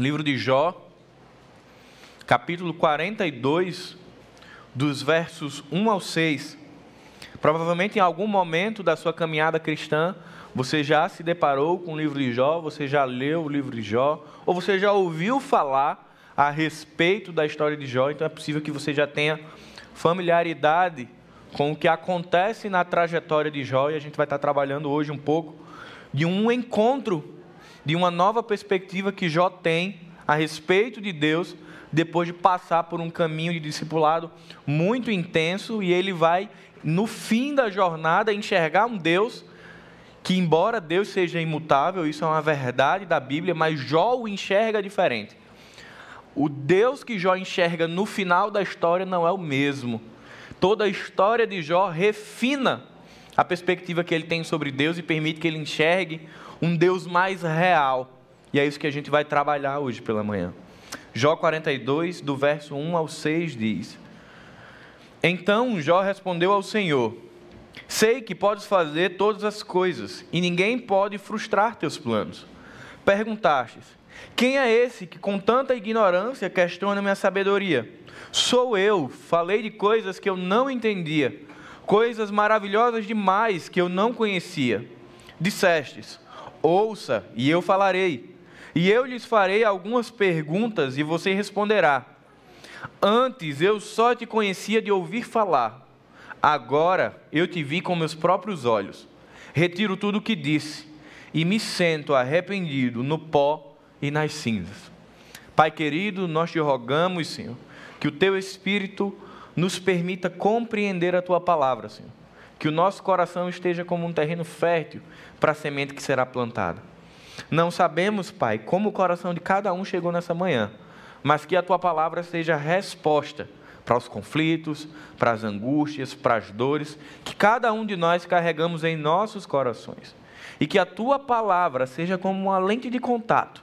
livro de Jó, capítulo 42, dos versos 1 ao 6. Provavelmente em algum momento da sua caminhada cristã, você já se deparou com o livro de Jó, você já leu o livro de Jó, ou você já ouviu falar a respeito da história de Jó, então é possível que você já tenha familiaridade com o que acontece na trajetória de Jó, e a gente vai estar trabalhando hoje um pouco de um encontro, de uma nova perspectiva que Jó tem a respeito de Deus, depois de passar por um caminho de discipulado muito intenso, e ele vai, no fim da jornada, enxergar um Deus que, embora Deus seja imutável, isso é uma verdade da Bíblia, mas Jó o enxerga diferente. O Deus que Jó enxerga no final da história não é o mesmo. Toda a história de Jó refina a perspectiva que ele tem sobre Deus e permite que ele enxergue um Deus mais real. E é isso que a gente vai trabalhar hoje pela manhã. Jó 42, do verso 1 ao 6 diz: Então Jó respondeu ao Senhor: Sei que podes fazer todas as coisas, e ninguém pode frustrar teus planos. Perguntastes: Quem é esse que com tanta ignorância questiona minha sabedoria? Sou eu, falei de coisas que eu não entendia, coisas maravilhosas demais que eu não conhecia. Dissestes: Ouça, e eu falarei. E eu lhes farei algumas perguntas, e você responderá. Antes eu só te conhecia de ouvir falar Agora eu te vi com meus próprios olhos. Retiro tudo o que disse e me sento arrependido no pó e nas cinzas. Pai querido, nós te rogamos, Senhor, que o teu Espírito nos permita compreender a tua palavra, Senhor. Que o nosso coração esteja como um terreno fértil para a semente que será plantada. Não sabemos, Pai, como o coração de cada um chegou nessa manhã, mas que a tua palavra seja resposta para os conflitos, para as angústias, para as dores que cada um de nós carregamos em nossos corações. E que a tua palavra seja como uma lente de contato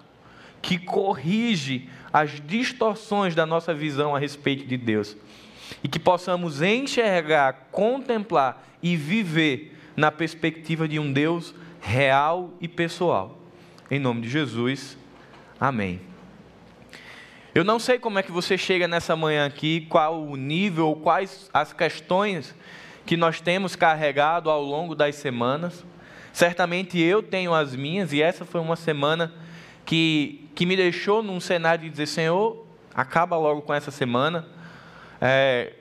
que corrige as distorções da nossa visão a respeito de Deus. E que possamos enxergar, contemplar e viver na perspectiva de um Deus real e pessoal. Em nome de Jesus, amém. Eu não sei como é que você chega nessa manhã aqui, qual o nível, quais as questões que nós temos carregado ao longo das semanas. Certamente eu tenho as minhas, e essa foi uma semana que, que me deixou num cenário de dizer: Senhor, acaba logo com essa semana. É,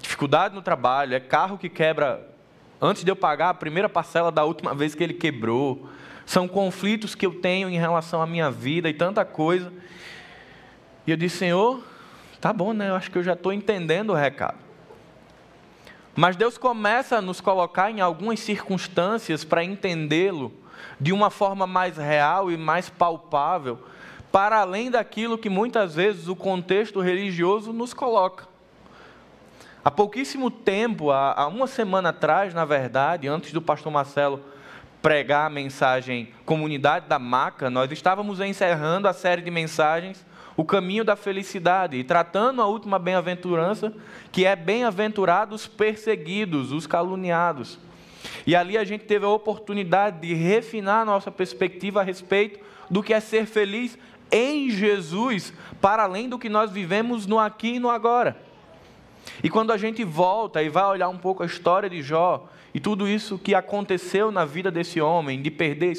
dificuldade no trabalho, é carro que quebra antes de eu pagar a primeira parcela da última vez que ele quebrou. São conflitos que eu tenho em relação à minha vida e tanta coisa. E eu disse, Senhor, tá bom, né? Eu acho que eu já estou entendendo o recado. Mas Deus começa a nos colocar em algumas circunstâncias para entendê-lo de uma forma mais real e mais palpável, para além daquilo que muitas vezes o contexto religioso nos coloca. Há pouquíssimo tempo, há uma semana atrás, na verdade, antes do pastor Marcelo pregar a mensagem Comunidade da Maca, nós estávamos encerrando a série de mensagens o caminho da felicidade, e tratando a última bem-aventurança, que é bem-aventurados perseguidos, os caluniados. E ali a gente teve a oportunidade de refinar nossa perspectiva a respeito do que é ser feliz em Jesus, para além do que nós vivemos no aqui e no agora. E quando a gente volta e vai olhar um pouco a história de Jó e tudo isso que aconteceu na vida desse homem, de perder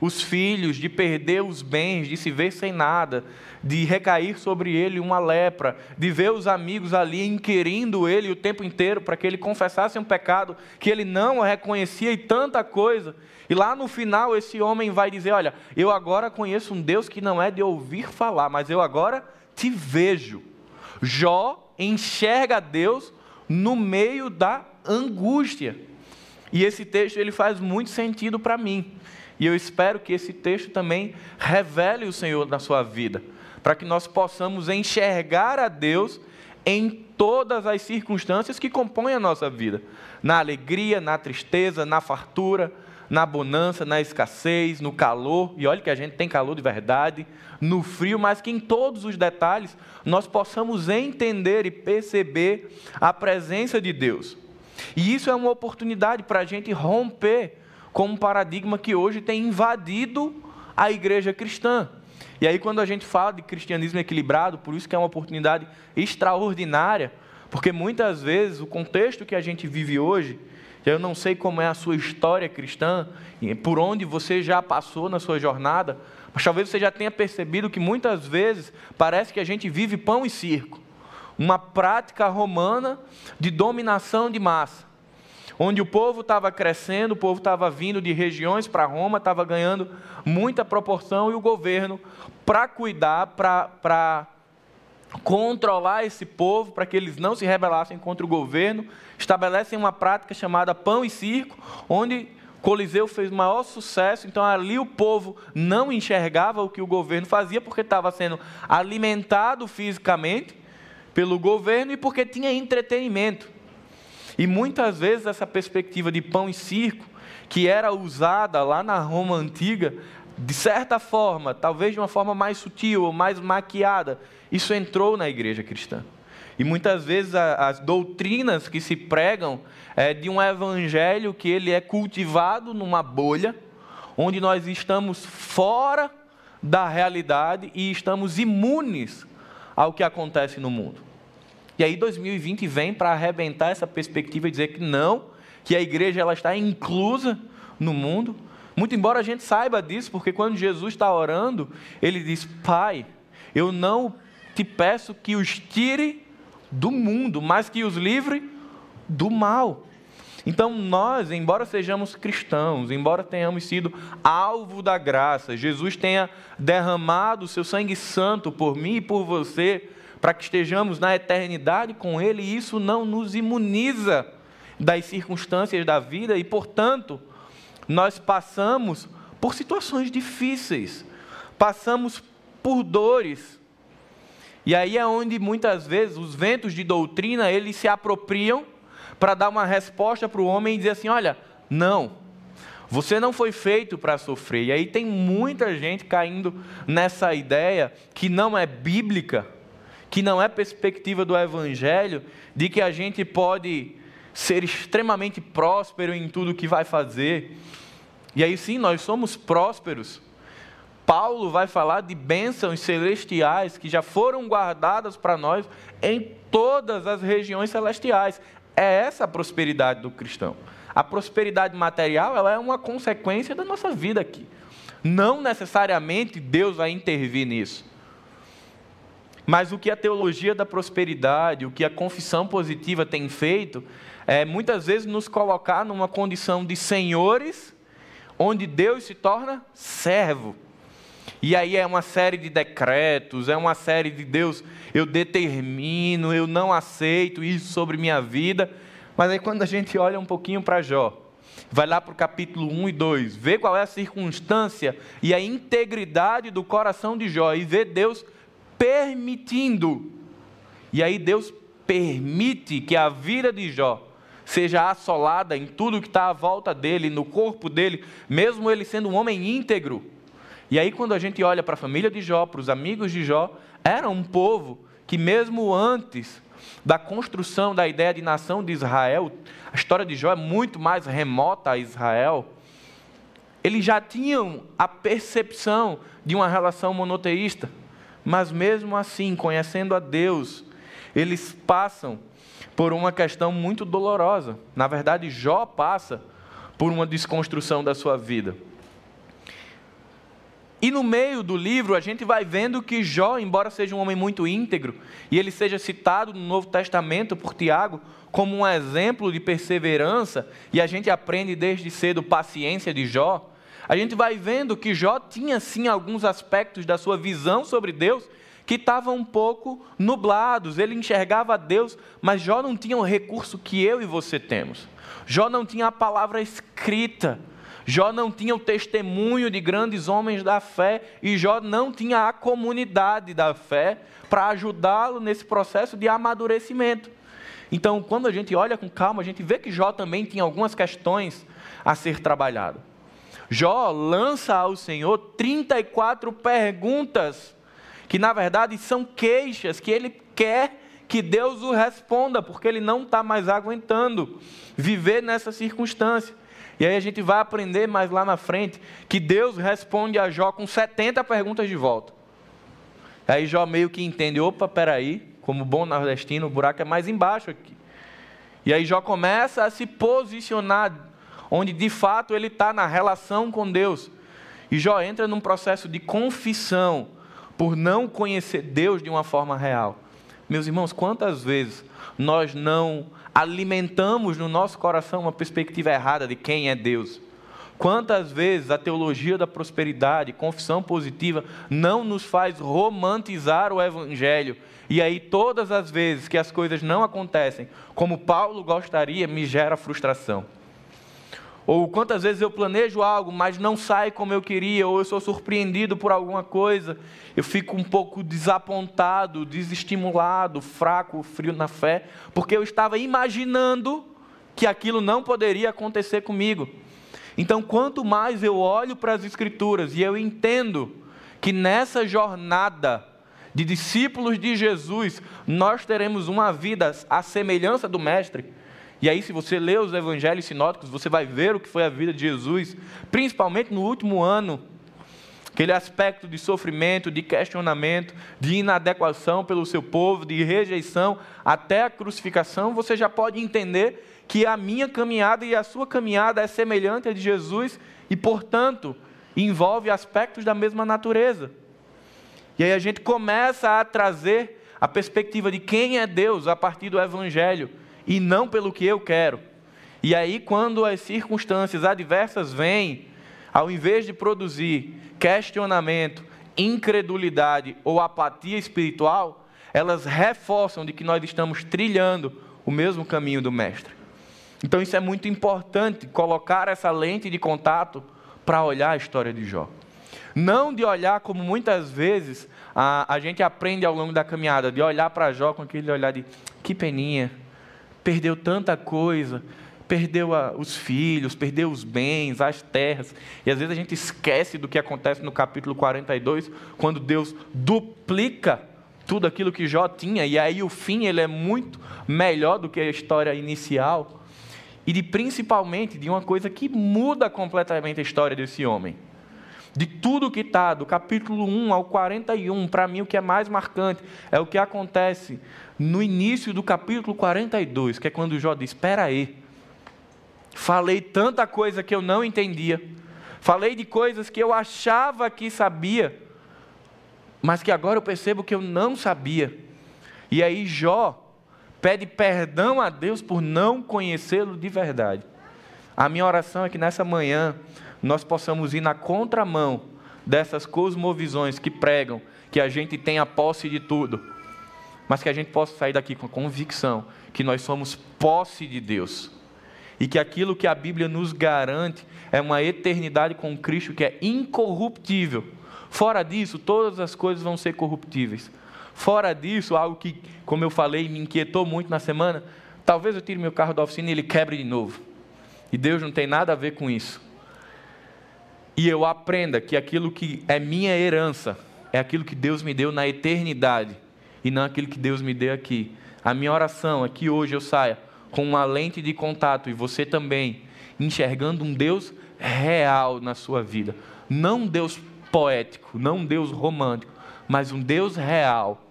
os filhos, de perder os bens, de se ver sem nada, de recair sobre ele uma lepra, de ver os amigos ali inquirindo ele o tempo inteiro para que ele confessasse um pecado que ele não reconhecia e tanta coisa. E lá no final esse homem vai dizer: Olha, eu agora conheço um Deus que não é de ouvir falar, mas eu agora te vejo. Jó enxerga Deus no meio da angústia. E esse texto ele faz muito sentido para mim. E eu espero que esse texto também revele o Senhor na sua vida para que nós possamos enxergar a Deus em todas as circunstâncias que compõem a nossa vida, na alegria, na tristeza, na fartura, na bonança, na escassez, no calor, e olha que a gente tem calor de verdade, no frio, mas que em todos os detalhes nós possamos entender e perceber a presença de Deus. E isso é uma oportunidade para a gente romper com um paradigma que hoje tem invadido a igreja cristã E aí, quando a gente fala de cristianismo equilibrado, por isso que é uma oportunidade extraordinária, porque muitas vezes o contexto que a gente vive hoje, eu não sei como é a sua história cristã, por onde você já passou na sua jornada, mas talvez você já tenha percebido que muitas vezes parece que a gente vive pão e circo uma prática romana de dominação de massa, onde o povo estava crescendo, o povo estava vindo de regiões para Roma, estava ganhando muita proporção e o governo, para cuidar, para controlar esse povo, para que eles não se rebelassem contra o governo, estabelecem uma prática chamada pão e circo, onde Coliseu fez maior sucesso, então ali o povo não enxergava o que o governo fazia, porque estava sendo alimentado fisicamente pelo governo e porque tinha entretenimento. E muitas vezes essa perspectiva de pão e circo, que era usada lá na Roma antiga, de certa forma, talvez de uma forma mais sutil ou mais maquiada, isso entrou na igreja cristã. E muitas vezes as doutrinas que se pregam é de um evangelho que ele é cultivado numa bolha, onde nós estamos fora da realidade e estamos imunes ao que acontece no mundo. E aí 2020 vem para arrebentar essa perspectiva e dizer que não, que a igreja ela está inclusa no mundo. Muito embora a gente saiba disso, porque quando Jesus está orando, ele diz: Pai, eu não te peço que os tire do mundo, mas que os livre do mal. Então, nós, embora sejamos cristãos, embora tenhamos sido alvo da graça, Jesus tenha derramado o seu sangue santo por mim e por você, para que estejamos na eternidade com Ele, e isso não nos imuniza das circunstâncias da vida e, portanto, nós passamos por situações difíceis, passamos por dores. E aí é onde muitas vezes os ventos de doutrina eles se apropriam para dar uma resposta para o homem e dizer assim: olha, não, você não foi feito para sofrer. E aí tem muita gente caindo nessa ideia que não é bíblica, que não é perspectiva do Evangelho, de que a gente pode ser extremamente próspero em tudo que vai fazer. E aí sim, nós somos prósperos. Paulo vai falar de bênçãos celestiais que já foram guardadas para nós em todas as regiões celestiais. É essa a prosperidade do cristão. A prosperidade material ela é uma consequência da nossa vida aqui. Não necessariamente Deus vai intervir nisso. Mas o que a teologia da prosperidade, o que a confissão positiva tem feito, é muitas vezes nos colocar numa condição de senhores, onde Deus se torna servo. E aí é uma série de decretos, é uma série de Deus, eu determino, eu não aceito isso sobre minha vida. Mas aí quando a gente olha um pouquinho para Jó, vai lá para o capítulo 1 e 2, vê qual é a circunstância e a integridade do coração de Jó e vê Deus permitindo. E aí Deus permite que a vida de Jó seja assolada em tudo que está à volta dele, no corpo dele, mesmo ele sendo um homem íntegro. E aí, quando a gente olha para a família de Jó, para os amigos de Jó, era um povo que, mesmo antes da construção da ideia de nação de Israel, a história de Jó é muito mais remota a Israel. Eles já tinham a percepção de uma relação monoteísta. Mas mesmo assim, conhecendo a Deus, eles passam por uma questão muito dolorosa. Na verdade, Jó passa por uma desconstrução da sua vida. E no meio do livro, a gente vai vendo que Jó, embora seja um homem muito íntegro, e ele seja citado no Novo Testamento por Tiago como um exemplo de perseverança, e a gente aprende desde cedo paciência de Jó, a gente vai vendo que Jó tinha sim alguns aspectos da sua visão sobre Deus que estavam um pouco nublados. Ele enxergava Deus, mas Jó não tinha o recurso que eu e você temos. Jó não tinha a palavra escrita. Jó não tinha o testemunho de grandes homens da fé e Jó não tinha a comunidade da fé para ajudá-lo nesse processo de amadurecimento. Então, quando a gente olha com calma, a gente vê que Jó também tinha algumas questões a ser trabalhado. Jó lança ao Senhor 34 perguntas, que na verdade são queixas, que ele quer que Deus o responda, porque ele não está mais aguentando viver nessa circunstância. E aí a gente vai aprender mais lá na frente que Deus responde a Jó com 70 perguntas de volta. Aí Jó meio que entende, opa, peraí, como bom nordestino, o buraco é mais embaixo aqui. E aí Jó começa a se posicionar onde de fato ele está na relação com Deus. E Jó entra num processo de confissão por não conhecer Deus de uma forma real. Meus irmãos, quantas vezes nós não alimentamos no nosso coração uma perspectiva errada de quem é Deus? Quantas vezes a teologia da prosperidade, confissão positiva, não nos faz romantizar o Evangelho e aí, todas as vezes que as coisas não acontecem como Paulo gostaria, me gera frustração. Ou quantas vezes eu planejo algo, mas não sai como eu queria, ou eu sou surpreendido por alguma coisa, eu fico um pouco desapontado, desestimulado, fraco, frio na fé, porque eu estava imaginando que aquilo não poderia acontecer comigo. Então, quanto mais eu olho para as Escrituras e eu entendo que nessa jornada de discípulos de Jesus, nós teremos uma vida à semelhança do Mestre. E aí, se você ler os evangelhos sinóticos, você vai ver o que foi a vida de Jesus, principalmente no último ano. Aquele aspecto de sofrimento, de questionamento, de inadequação pelo seu povo, de rejeição até a crucificação, você já pode entender que a minha caminhada e a sua caminhada é semelhante à de Jesus e, portanto, envolve aspectos da mesma natureza. E aí a gente começa a trazer a perspectiva de quem é Deus a partir do Evangelho e não pelo que eu quero. E aí, quando as circunstâncias adversas vêm, ao invés de produzir questionamento, incredulidade ou apatia espiritual, elas reforçam de que nós estamos trilhando o mesmo caminho do Mestre. Então, isso é muito importante, colocar essa lente de contato para olhar a história de Jó. Não de olhar como muitas vezes a, a gente aprende ao longo da caminhada, de olhar para Jó com aquele olhar de que peninha, perdeu tanta coisa, perdeu a, os filhos, perdeu os bens, as terras. E às vezes a gente esquece do que acontece no capítulo 42, quando Deus duplica tudo aquilo que Jó tinha, e aí o fim ele é muito melhor do que a história inicial. E de principalmente de uma coisa que muda completamente a história desse homem de tudo que está, do capítulo 1 ao 41, para mim o que é mais marcante é o que acontece no início do capítulo 42, que é quando Jó diz: Espera aí, falei tanta coisa que eu não entendia, falei de coisas que eu achava que sabia, mas que agora eu percebo que eu não sabia. E aí Jó pede perdão a Deus por não conhecê-lo de verdade. A minha oração é que nessa manhã nós possamos ir na contramão dessas cosmovisões que pregam que a gente tem a posse de tudo, mas que a gente possa sair daqui com a convicção que nós somos posse de Deus e que aquilo que a Bíblia nos garante é uma eternidade com Cristo que é incorruptível. Fora disso, todas as coisas vão ser corruptíveis. Fora disso, algo que, como eu falei, me inquietou muito na semana, talvez eu tire meu carro da oficina e ele quebre de novo. E Deus não tem nada a ver com isso e eu aprenda que aquilo que é minha herança é aquilo que Deus me deu na eternidade e não aquilo que Deus me deu aqui. A minha oração é que hoje eu saia com uma lente de contato e você também enxergando um Deus real na sua vida, não um Deus poético, não um Deus romântico, mas um Deus real.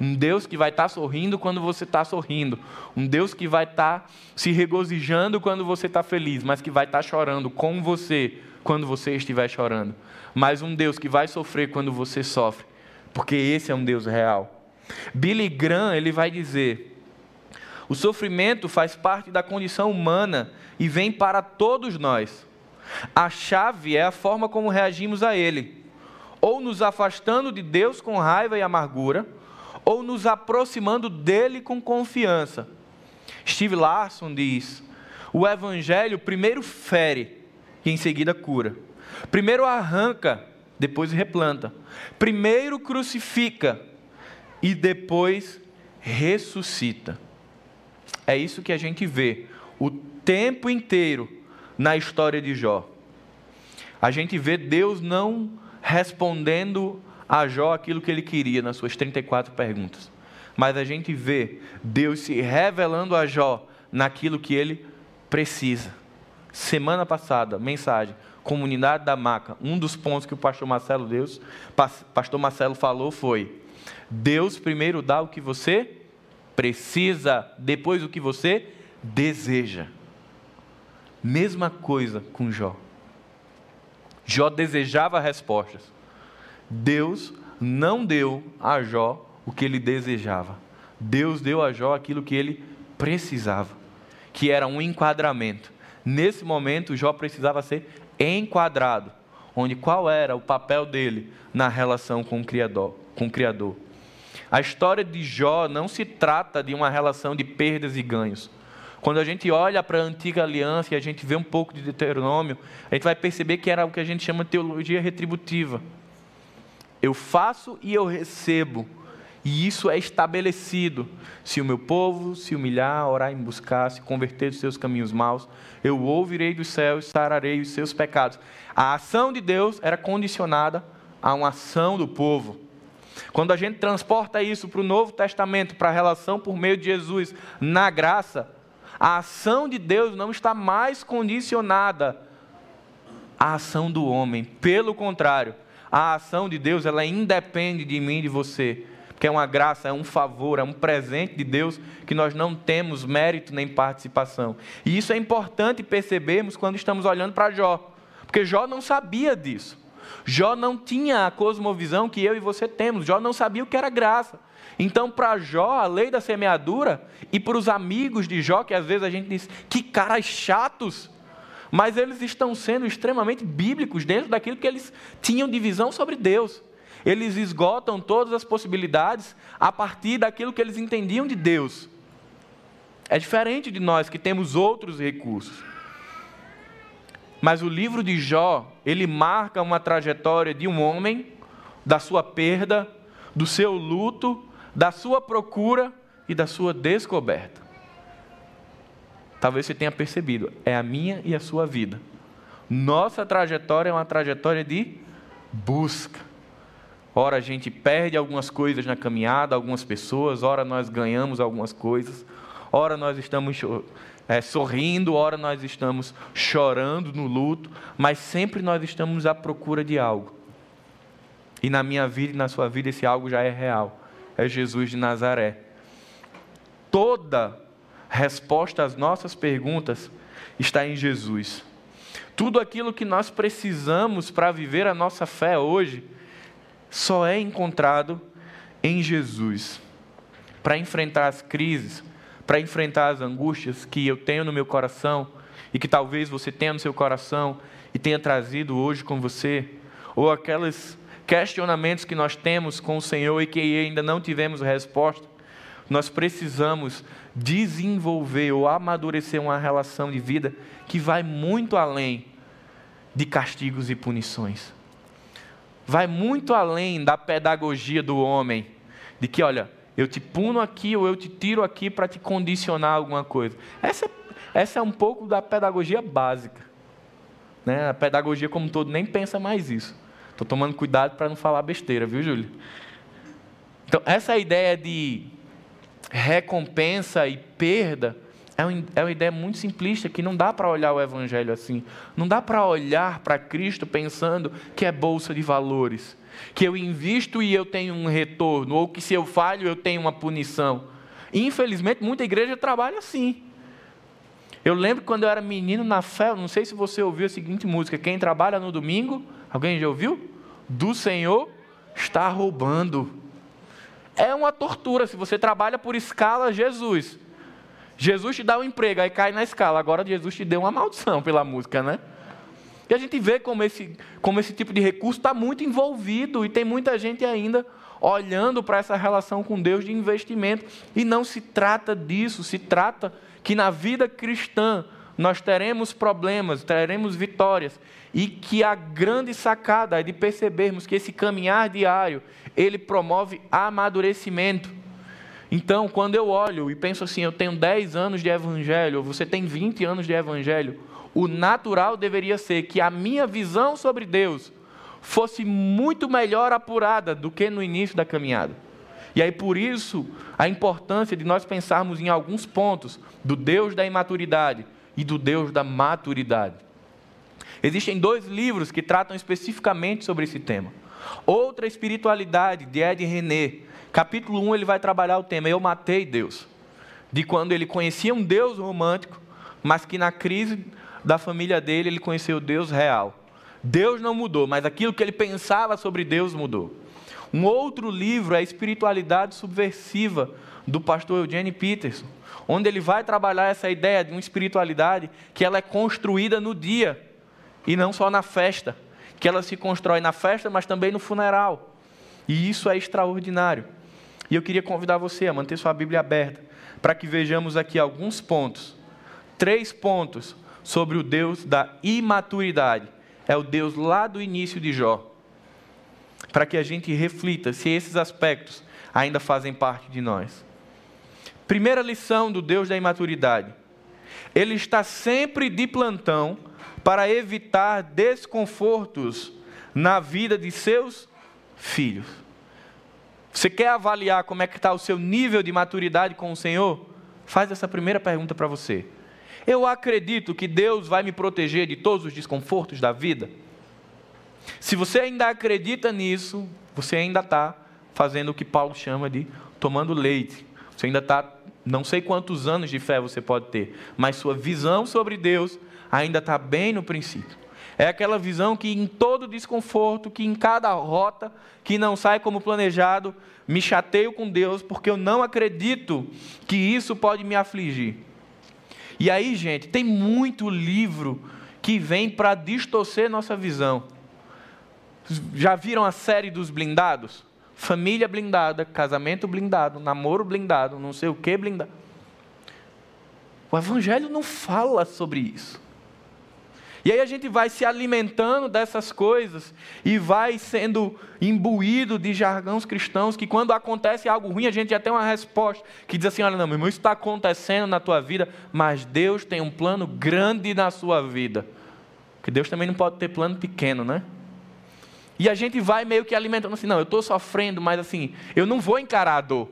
Um Deus que vai estar sorrindo quando você está sorrindo. Um Deus que vai estar se regozijando quando você está feliz, mas que vai estar chorando com você quando você estiver chorando, mas um Deus que vai sofrer quando você sofre, porque esse é um Deus real. Billy Graham, ele vai dizer: o sofrimento faz parte da condição humana e vem para todos nós. A chave é a forma como reagimos a ele, ou nos afastando de Deus com raiva e amargura, ou nos aproximando dele com confiança. Steve Larson diz: o evangelho primeiro fere, e em seguida cura. Primeiro arranca, depois replanta. Primeiro crucifica e depois ressuscita. É isso que a gente vê o tempo inteiro na história de Jó. A gente vê Deus não respondendo a Jó aquilo que ele queria nas suas 34 perguntas. Mas a gente vê Deus se revelando a Jó naquilo que ele precisa semana passada, mensagem, comunidade da maca, um dos pontos que o pastor Marcelo Deus, pastor Marcelo falou foi: Deus primeiro dá o que você precisa, depois o que você deseja. Mesma coisa com Jó. Jó desejava respostas. Deus não deu a Jó o que ele desejava. Deus deu a Jó aquilo que ele precisava, que era um enquadramento. Nesse momento, Jó precisava ser enquadrado, onde qual era o papel dele na relação com o Criador. Com o Criador. A história de Jó não se trata de uma relação de perdas e ganhos. Quando a gente olha para a antiga aliança e a gente vê um pouco de Deuteronômio, a gente vai perceber que era o que a gente chama de teologia retributiva. Eu faço e eu recebo. E isso é estabelecido. Se o meu povo se humilhar, orar em buscar, se converter dos seus caminhos maus, eu ouvirei dos céus, sararei os seus pecados. A ação de Deus era condicionada a uma ação do povo. Quando a gente transporta isso para o Novo Testamento, para a relação por meio de Jesus na graça, a ação de Deus não está mais condicionada à ação do homem. Pelo contrário, a ação de Deus ela independe de mim e de você. Porque é uma graça, é um favor, é um presente de Deus que nós não temos mérito nem participação. E isso é importante percebermos quando estamos olhando para Jó. Porque Jó não sabia disso. Jó não tinha a cosmovisão que eu e você temos. Jó não sabia o que era graça. Então, para Jó, a lei da semeadura, e para os amigos de Jó, que às vezes a gente diz, que caras chatos, mas eles estão sendo extremamente bíblicos dentro daquilo que eles tinham de visão sobre Deus. Eles esgotam todas as possibilidades a partir daquilo que eles entendiam de Deus. É diferente de nós que temos outros recursos. Mas o livro de Jó, ele marca uma trajetória de um homem, da sua perda, do seu luto, da sua procura e da sua descoberta. Talvez você tenha percebido, é a minha e a sua vida. Nossa trajetória é uma trajetória de busca. Ora a gente perde algumas coisas na caminhada, algumas pessoas, ora nós ganhamos algumas coisas, ora nós estamos é, sorrindo, ora nós estamos chorando no luto, mas sempre nós estamos à procura de algo. E na minha vida e na sua vida esse algo já é real. É Jesus de Nazaré. Toda resposta às nossas perguntas está em Jesus. Tudo aquilo que nós precisamos para viver a nossa fé hoje só é encontrado em Jesus. Para enfrentar as crises, para enfrentar as angústias que eu tenho no meu coração e que talvez você tenha no seu coração e tenha trazido hoje com você, ou aqueles questionamentos que nós temos com o Senhor e que ainda não tivemos resposta, nós precisamos desenvolver ou amadurecer uma relação de vida que vai muito além de castigos e punições. Vai muito além da pedagogia do homem, de que, olha, eu te puno aqui ou eu te tiro aqui para te condicionar alguma coisa. Essa, essa é um pouco da pedagogia básica. Né? A pedagogia como um todo nem pensa mais isso. Estou tomando cuidado para não falar besteira, viu, Júlio? Então, essa ideia de recompensa e perda é uma ideia muito simplista que não dá para olhar o Evangelho assim. Não dá para olhar para Cristo pensando que é bolsa de valores que eu invisto e eu tenho um retorno, ou que se eu falho eu tenho uma punição. Infelizmente, muita igreja trabalha assim. Eu lembro quando eu era menino na fé, não sei se você ouviu a seguinte música: Quem trabalha no domingo, alguém já ouviu? Do Senhor está roubando. É uma tortura se você trabalha por escala Jesus. Jesus te dá um emprego, aí cai na escala. Agora Jesus te deu uma maldição pela música, né? E a gente vê como esse, como esse tipo de recurso está muito envolvido e tem muita gente ainda olhando para essa relação com Deus de investimento. E não se trata disso, se trata que na vida cristã nós teremos problemas, teremos vitórias, e que a grande sacada é de percebermos que esse caminhar diário, ele promove amadurecimento. Então, quando eu olho e penso assim, eu tenho 10 anos de evangelho, ou você tem 20 anos de evangelho, o natural deveria ser que a minha visão sobre Deus fosse muito melhor apurada do que no início da caminhada. E aí, por isso, a importância de nós pensarmos em alguns pontos do Deus da imaturidade e do Deus da maturidade. Existem dois livros que tratam especificamente sobre esse tema. Outra espiritualidade, de Ed René. Capítulo 1 ele vai trabalhar o tema Eu matei Deus. De quando ele conhecia um Deus romântico, mas que na crise da família dele ele conheceu Deus real. Deus não mudou, mas aquilo que ele pensava sobre Deus mudou. Um outro livro é a Espiritualidade Subversiva, do pastor Eugene Peterson, onde ele vai trabalhar essa ideia de uma espiritualidade que ela é construída no dia e não só na festa, que ela se constrói na festa, mas também no funeral. E isso é extraordinário. E eu queria convidar você a manter sua Bíblia aberta, para que vejamos aqui alguns pontos, três pontos sobre o Deus da imaturidade. É o Deus lá do início de Jó. Para que a gente reflita se esses aspectos ainda fazem parte de nós. Primeira lição do Deus da imaturidade. Ele está sempre de plantão para evitar desconfortos na vida de seus filhos. Você quer avaliar como é que está o seu nível de maturidade com o Senhor? Faz essa primeira pergunta para você. Eu acredito que Deus vai me proteger de todos os desconfortos da vida? Se você ainda acredita nisso, você ainda está fazendo o que Paulo chama de tomando leite. Você ainda está, não sei quantos anos de fé você pode ter, mas sua visão sobre Deus ainda está bem no princípio. É aquela visão que em todo desconforto, que em cada rota que não sai como planejado, me chateio com Deus, porque eu não acredito que isso pode me afligir. E aí, gente, tem muito livro que vem para distorcer nossa visão. Já viram a série dos blindados? Família blindada, casamento blindado, namoro blindado, não sei o que blindado. O Evangelho não fala sobre isso. E aí a gente vai se alimentando dessas coisas e vai sendo imbuído de jargões cristãos que quando acontece algo ruim a gente já tem uma resposta que diz assim, olha não, meu irmão, isso está acontecendo na tua vida, mas Deus tem um plano grande na sua vida. Porque Deus também não pode ter plano pequeno, né? E a gente vai meio que alimentando assim, não, eu estou sofrendo, mas assim, eu não vou encarar a dor.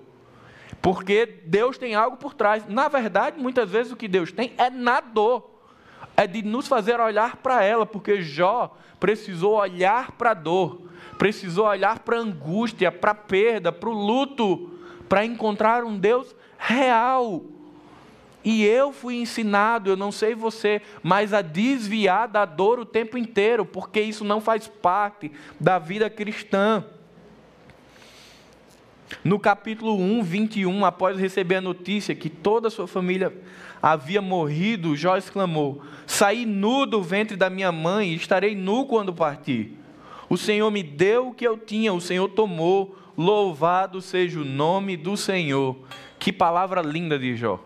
Porque Deus tem algo por trás. Na verdade, muitas vezes o que Deus tem é na dor é de nos fazer olhar para ela, porque Jó precisou olhar para a dor, precisou olhar para a angústia, para a perda, para o luto, para encontrar um Deus real. E eu fui ensinado, eu não sei você, mas a desviar da dor o tempo inteiro, porque isso não faz parte da vida cristã. No capítulo 1, 21, após receber a notícia que toda a sua família havia morrido, Jó exclamou: Saí nu do ventre da minha mãe e estarei nu quando partir. O Senhor me deu o que eu tinha, o Senhor tomou. Louvado seja o nome do Senhor. Que palavra linda de Jó.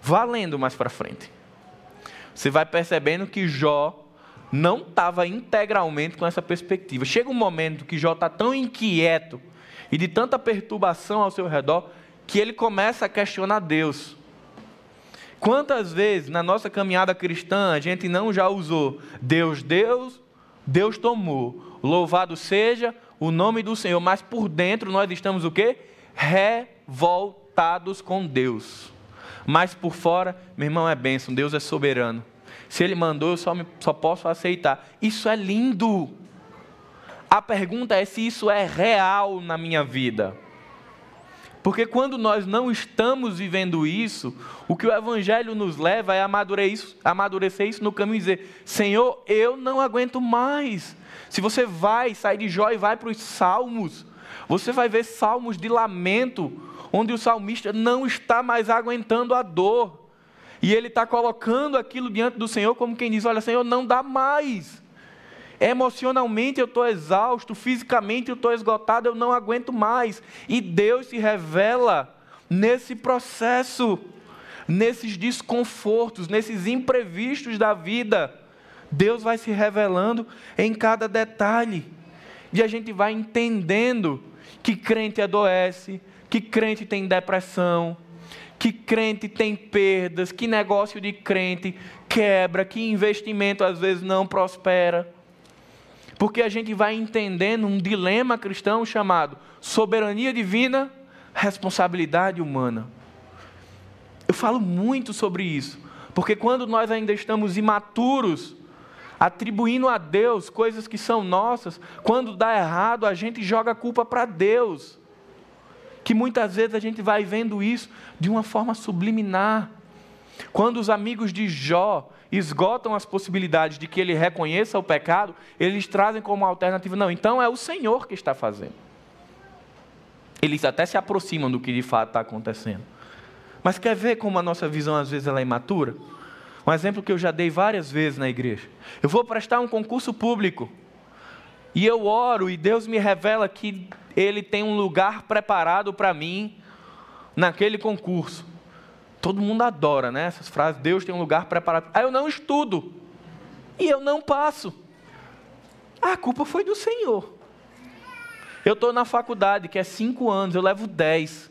Valendo mais para frente. Você vai percebendo que Jó não estava integralmente com essa perspectiva. Chega um momento que Jó está tão inquieto e de tanta perturbação ao seu redor que ele começa a questionar Deus. Quantas vezes na nossa caminhada cristã a gente não já usou Deus, Deus, Deus tomou. Louvado seja o nome do Senhor, mas por dentro nós estamos o quê? Revoltados com Deus. Mas por fora, meu irmão, é bênção, Deus é soberano. Se Ele mandou, eu só, me, só posso aceitar. Isso é lindo. A pergunta é se isso é real na minha vida. Porque quando nós não estamos vivendo isso, o que o Evangelho nos leva é amadurecer isso, no caminho e dizer: Senhor, eu não aguento mais. Se você vai sair de Jó e vai para os Salmos, você vai ver salmos de lamento, onde o salmista não está mais aguentando a dor. E ele está colocando aquilo diante do Senhor como quem diz: Olha, Senhor, não dá mais. Emocionalmente eu estou exausto, fisicamente eu estou esgotado, eu não aguento mais. E Deus se revela nesse processo, nesses desconfortos, nesses imprevistos da vida. Deus vai se revelando em cada detalhe. E a gente vai entendendo que crente adoece, que crente tem depressão, que crente tem perdas, que negócio de crente quebra, que investimento às vezes não prospera. Porque a gente vai entendendo um dilema cristão chamado soberania divina, responsabilidade humana. Eu falo muito sobre isso, Porque quando nós ainda estamos imaturos, atribuindo a Deus coisas que são nossas, quando dá errado, a gente joga a culpa para Deus. Que muitas vezes a gente vai vendo isso de uma forma subliminar. Quando os amigos de Jó esgotam as possibilidades de que ele reconheça o pecado, eles trazem como alternativa: não, então é o Senhor que está fazendo. Eles até se aproximam do que de fato está acontecendo. Mas quer ver como a nossa visão às vezes ela é imatura? Um exemplo que eu já dei várias vezes na igreja. Eu vou prestar um concurso público. E eu oro e Deus me revela que Ele tem um lugar preparado para mim naquele concurso. Todo mundo adora, né? Essas frases, Deus tem um lugar preparado. Aí eu não estudo. E eu não passo. A culpa foi do Senhor. Eu estou na faculdade, que é cinco anos, eu levo dez.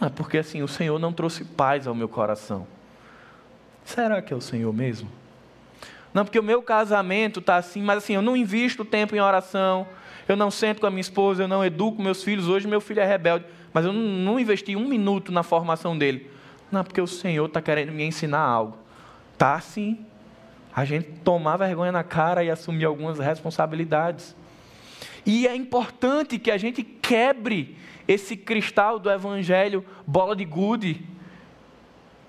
Ah, porque assim, o Senhor não trouxe paz ao meu coração. Será que é o Senhor mesmo? Não, porque o meu casamento está assim, mas assim, eu não invisto tempo em oração, eu não sento com a minha esposa, eu não educo meus filhos. Hoje meu filho é rebelde, mas eu não investi um minuto na formação dele. Não, porque o Senhor está querendo me ensinar algo. Tá sim. A gente tomar vergonha na cara e assumir algumas responsabilidades. E é importante que a gente quebre esse cristal do evangelho, bola de gude,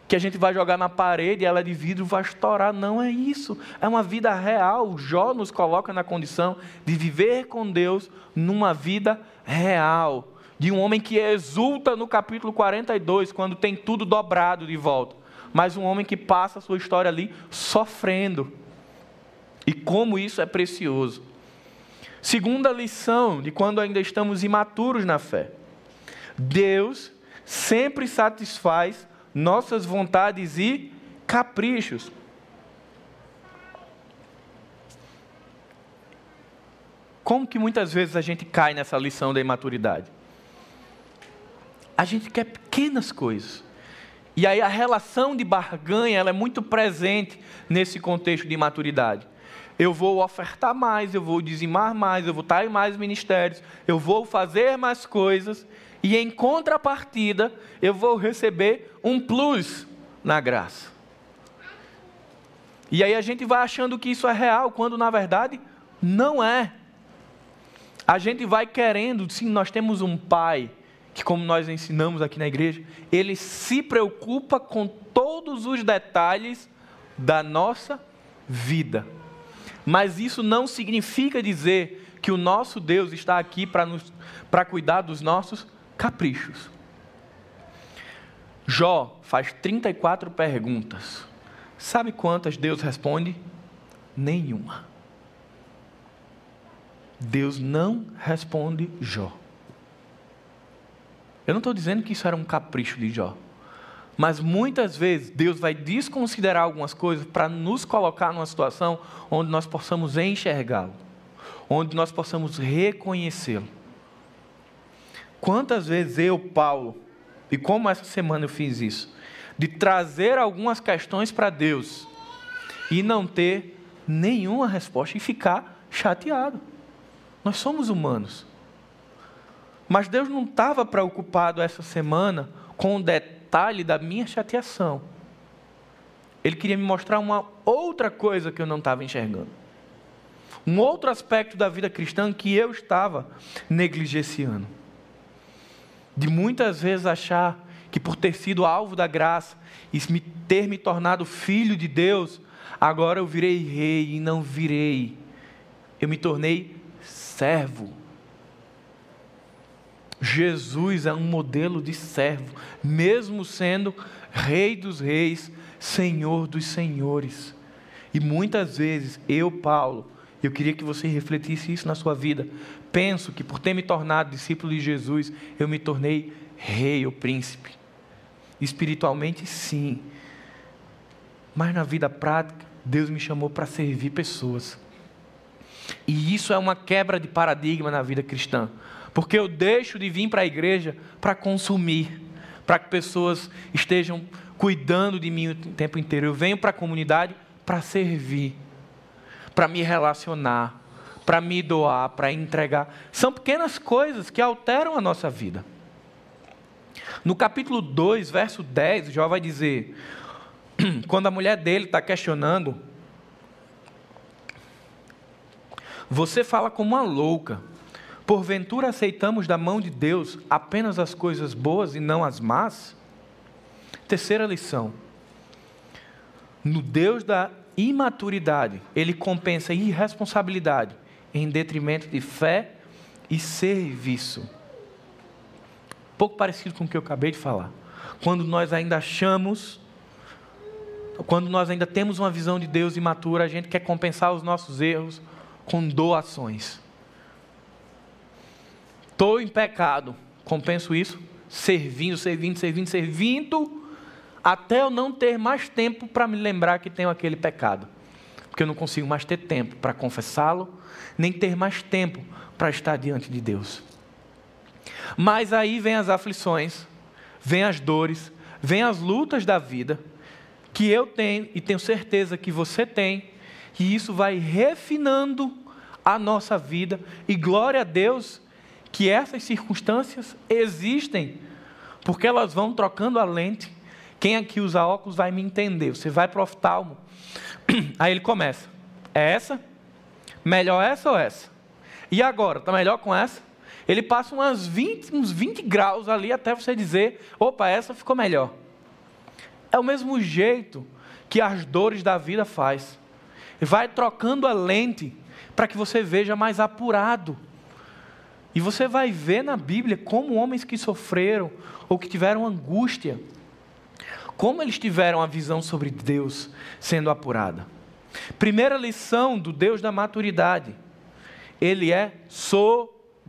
que a gente vai jogar na parede e ela é de vidro vai estourar. Não é isso. É uma vida real. Jó nos coloca na condição de viver com Deus numa vida real de um homem que exulta no capítulo 42, quando tem tudo dobrado de volta, mas um homem que passa a sua história ali sofrendo. E como isso é precioso. Segunda lição de quando ainda estamos imaturos na fé. Deus sempre satisfaz nossas vontades e caprichos. Como que muitas vezes a gente cai nessa lição da imaturidade? A gente quer pequenas coisas. E aí a relação de barganha ela é muito presente nesse contexto de maturidade. Eu vou ofertar mais, eu vou dizimar mais, eu vou estar em mais ministérios, eu vou fazer mais coisas, e em contrapartida, eu vou receber um plus na graça. E aí a gente vai achando que isso é real, quando na verdade não é. A gente vai querendo, sim, nós temos um pai que, como nós ensinamos aqui na igreja, ele se preocupa com todos os detalhes da nossa vida. Mas isso não significa dizer que o nosso Deus está aqui para cuidar dos nossos caprichos. Jó faz 34 perguntas. Sabe quantas Deus responde? Nenhuma. Deus não responde Jó. Eu não estou dizendo que isso era um capricho de Jó. Mas muitas vezes Deus vai desconsiderar algumas coisas para nos colocar numa situação onde nós possamos enxergá-lo, onde nós possamos reconhecê-lo. Quantas vezes eu, Paulo, e como essa semana eu fiz isso, de trazer algumas questões para Deus e não ter nenhuma resposta e ficar chateado. Nós somos humanos. Mas Deus não estava preocupado essa semana com o detalhe da minha chateação. Ele queria me mostrar uma outra coisa que eu não estava enxergando. Um outro aspecto da vida cristã que eu estava negligenciando. De muitas vezes achar que por ter sido alvo da graça e ter me tornado filho de Deus, agora eu virei rei e não virei. Eu me tornei servo Jesus é um modelo de servo, mesmo sendo Rei dos Reis, Senhor dos Senhores. E muitas vezes, eu, Paulo, eu queria que você refletisse isso na sua vida. Penso que por ter me tornado discípulo de Jesus, eu me tornei rei ou príncipe. Espiritualmente, sim. Mas na vida prática, Deus me chamou para servir pessoas. E isso é uma quebra de paradigma na vida cristã. Porque eu deixo de vir para a igreja para consumir, para que pessoas estejam cuidando de mim o tempo inteiro. Eu venho para a comunidade para servir, para me relacionar, para me doar, para entregar. São pequenas coisas que alteram a nossa vida. No capítulo 2, verso 10, Jó vai dizer: quando a mulher dele está questionando, você fala como uma louca. Porventura aceitamos da mão de Deus apenas as coisas boas e não as más? Terceira lição. No Deus da imaturidade, ele compensa irresponsabilidade em detrimento de fé e serviço. Pouco parecido com o que eu acabei de falar. Quando nós ainda achamos, quando nós ainda temos uma visão de Deus imatura, a gente quer compensar os nossos erros com doações. Estou em pecado, compenso isso servindo, servindo, servindo, servindo, até eu não ter mais tempo para me lembrar que tenho aquele pecado. Porque eu não consigo mais ter tempo para confessá-lo, nem ter mais tempo para estar diante de Deus. Mas aí vem as aflições, vem as dores, vem as lutas da vida, que eu tenho e tenho certeza que você tem, e isso vai refinando a nossa vida, e glória a Deus que essas circunstâncias existem, porque elas vão trocando a lente. Quem aqui usa óculos vai me entender. Você vai para o oftalmo, aí ele começa: é essa? Melhor essa ou essa? E agora, está melhor com essa? Ele passa umas 20, uns 20 graus ali até você dizer: opa, essa ficou melhor. É o mesmo jeito que as dores da vida faz. Vai trocando a lente para que você veja mais apurado. E você vai ver na Bíblia como homens que sofreram ou que tiveram angústia, como eles tiveram a visão sobre Deus sendo apurada. Primeira lição do Deus da maturidade ele é soberano.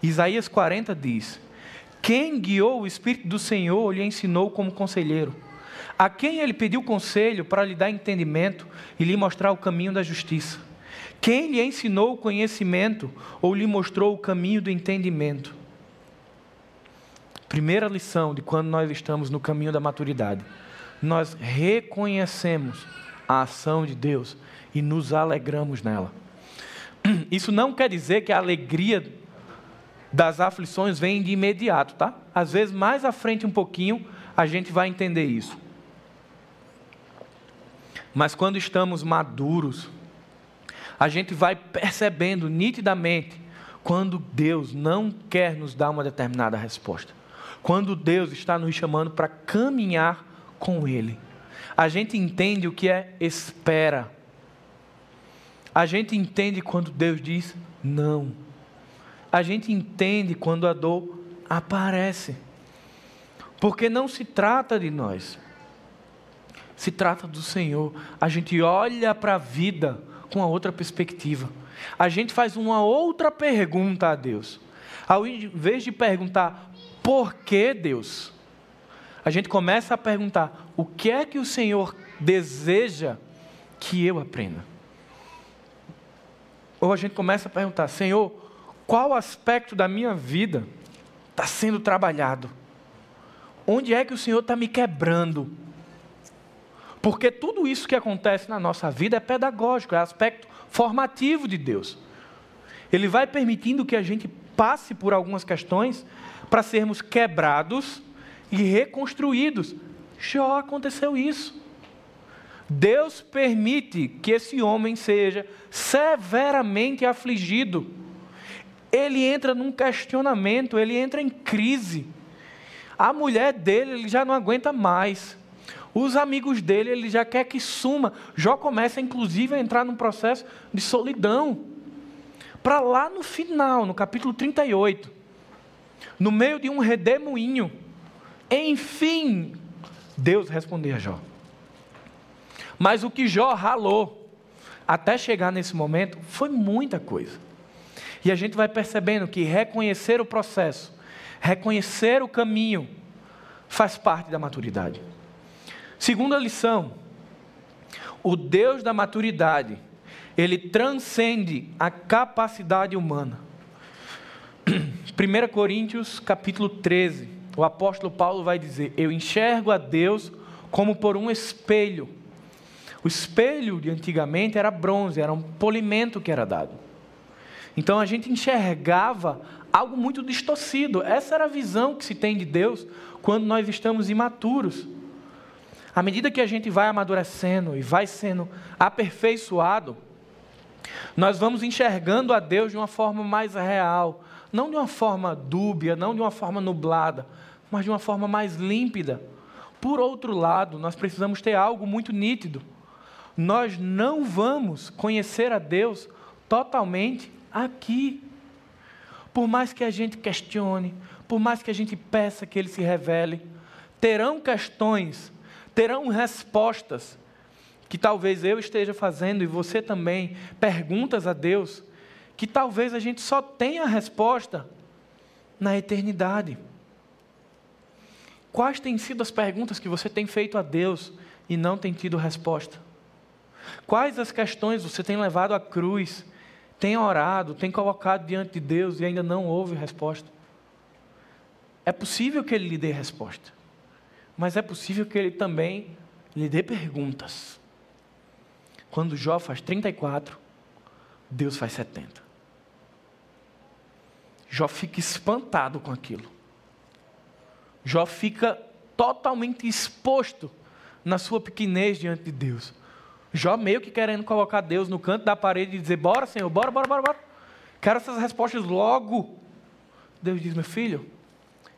Isaías 40 diz: Quem guiou o Espírito do Senhor lhe ensinou como conselheiro. A quem ele pediu conselho para lhe dar entendimento e lhe mostrar o caminho da justiça? Quem lhe ensinou o conhecimento ou lhe mostrou o caminho do entendimento? Primeira lição de quando nós estamos no caminho da maturidade. Nós reconhecemos a ação de Deus e nos alegramos nela. Isso não quer dizer que a alegria das aflições vem de imediato, tá? Às vezes, mais à frente um pouquinho, a gente vai entender isso. Mas quando estamos maduros, a gente vai percebendo nitidamente quando Deus não quer nos dar uma determinada resposta. Quando Deus está nos chamando para caminhar com Ele. A gente entende o que é espera. A gente entende quando Deus diz não. A gente entende quando a dor aparece. Porque não se trata de nós. Se trata do Senhor. A gente olha para a vida com a outra perspectiva. A gente faz uma outra pergunta a Deus. Ao invés de perguntar por que Deus, a gente começa a perguntar o que é que o Senhor deseja que eu aprenda. Ou a gente começa a perguntar: Senhor, qual aspecto da minha vida está sendo trabalhado? Onde é que o Senhor está me quebrando? Porque tudo isso que acontece na nossa vida é pedagógico, é aspecto formativo de Deus. Ele vai permitindo que a gente passe por algumas questões para sermos quebrados e reconstruídos. Já aconteceu isso. Deus permite que esse homem seja severamente afligido. Ele entra num questionamento, ele entra em crise. A mulher dele, ele já não aguenta mais. Os amigos dele, ele já quer que suma. Jó começa, inclusive, a entrar num processo de solidão. Para lá no final, no capítulo 38, no meio de um redemoinho, enfim, Deus respondeu a Jó. Mas o que Jó ralou até chegar nesse momento foi muita coisa. E a gente vai percebendo que reconhecer o processo, reconhecer o caminho, faz parte da maturidade. Segunda lição: o Deus da maturidade, ele transcende a capacidade humana. 1 Coríntios capítulo 13, o apóstolo Paulo vai dizer: Eu enxergo a Deus como por um espelho. O espelho de antigamente era bronze, era um polimento que era dado. Então a gente enxergava algo muito distorcido. Essa era a visão que se tem de Deus quando nós estamos imaturos. À medida que a gente vai amadurecendo e vai sendo aperfeiçoado, nós vamos enxergando a Deus de uma forma mais real, não de uma forma dúbia, não de uma forma nublada, mas de uma forma mais límpida. Por outro lado, nós precisamos ter algo muito nítido. Nós não vamos conhecer a Deus totalmente aqui. Por mais que a gente questione, por mais que a gente peça que Ele se revele, terão questões, terão respostas que talvez eu esteja fazendo e você também, perguntas a Deus, que talvez a gente só tenha a resposta na eternidade. Quais têm sido as perguntas que você tem feito a Deus e não tem tido resposta? Quais as questões você tem levado à cruz, tem orado, tem colocado diante de Deus e ainda não houve resposta? É possível que Ele lhe dê resposta, mas é possível que Ele também lhe dê perguntas. Quando Jó faz 34, Deus faz 70. Jó fica espantado com aquilo. Jó fica totalmente exposto na sua pequenez diante de Deus. Jó meio que querendo colocar Deus no canto da parede e dizer: Bora, Senhor, bora, bora, bora, bora. Quero essas respostas logo. Deus diz: Meu filho,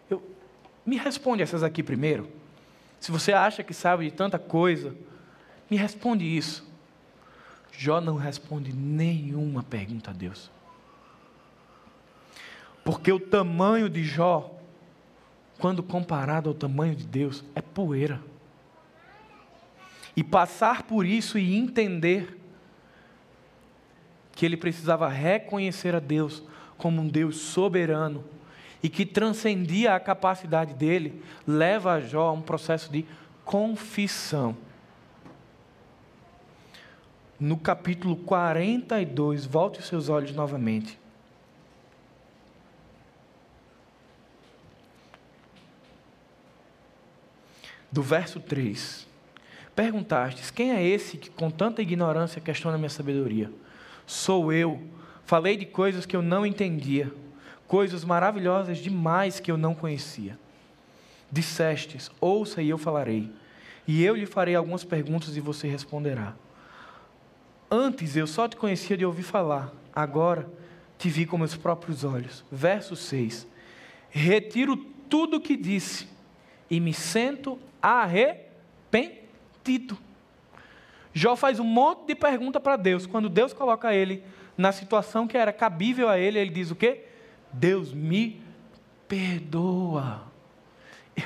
eu, me responde essas aqui primeiro. Se você acha que sabe de tanta coisa, me responde isso. Jó não responde nenhuma pergunta a Deus. Porque o tamanho de Jó, quando comparado ao tamanho de Deus, é poeira. E passar por isso e entender que ele precisava reconhecer a Deus como um Deus soberano e que transcendia a capacidade dele, leva a Jó a um processo de confissão no capítulo 42, volte os seus olhos novamente. Do verso 3. Perguntastes: Quem é esse que com tanta ignorância questiona minha sabedoria? Sou eu. Falei de coisas que eu não entendia, coisas maravilhosas demais que eu não conhecia. Dissestes: Ouça e eu falarei. E eu lhe farei algumas perguntas e você responderá. Antes eu só te conhecia de ouvir falar, agora te vi com meus próprios olhos. Verso 6. Retiro tudo o que disse e me sinto arrependido. Jó faz um monte de pergunta para Deus. Quando Deus coloca ele na situação que era cabível a ele, ele diz o quê? Deus me perdoa.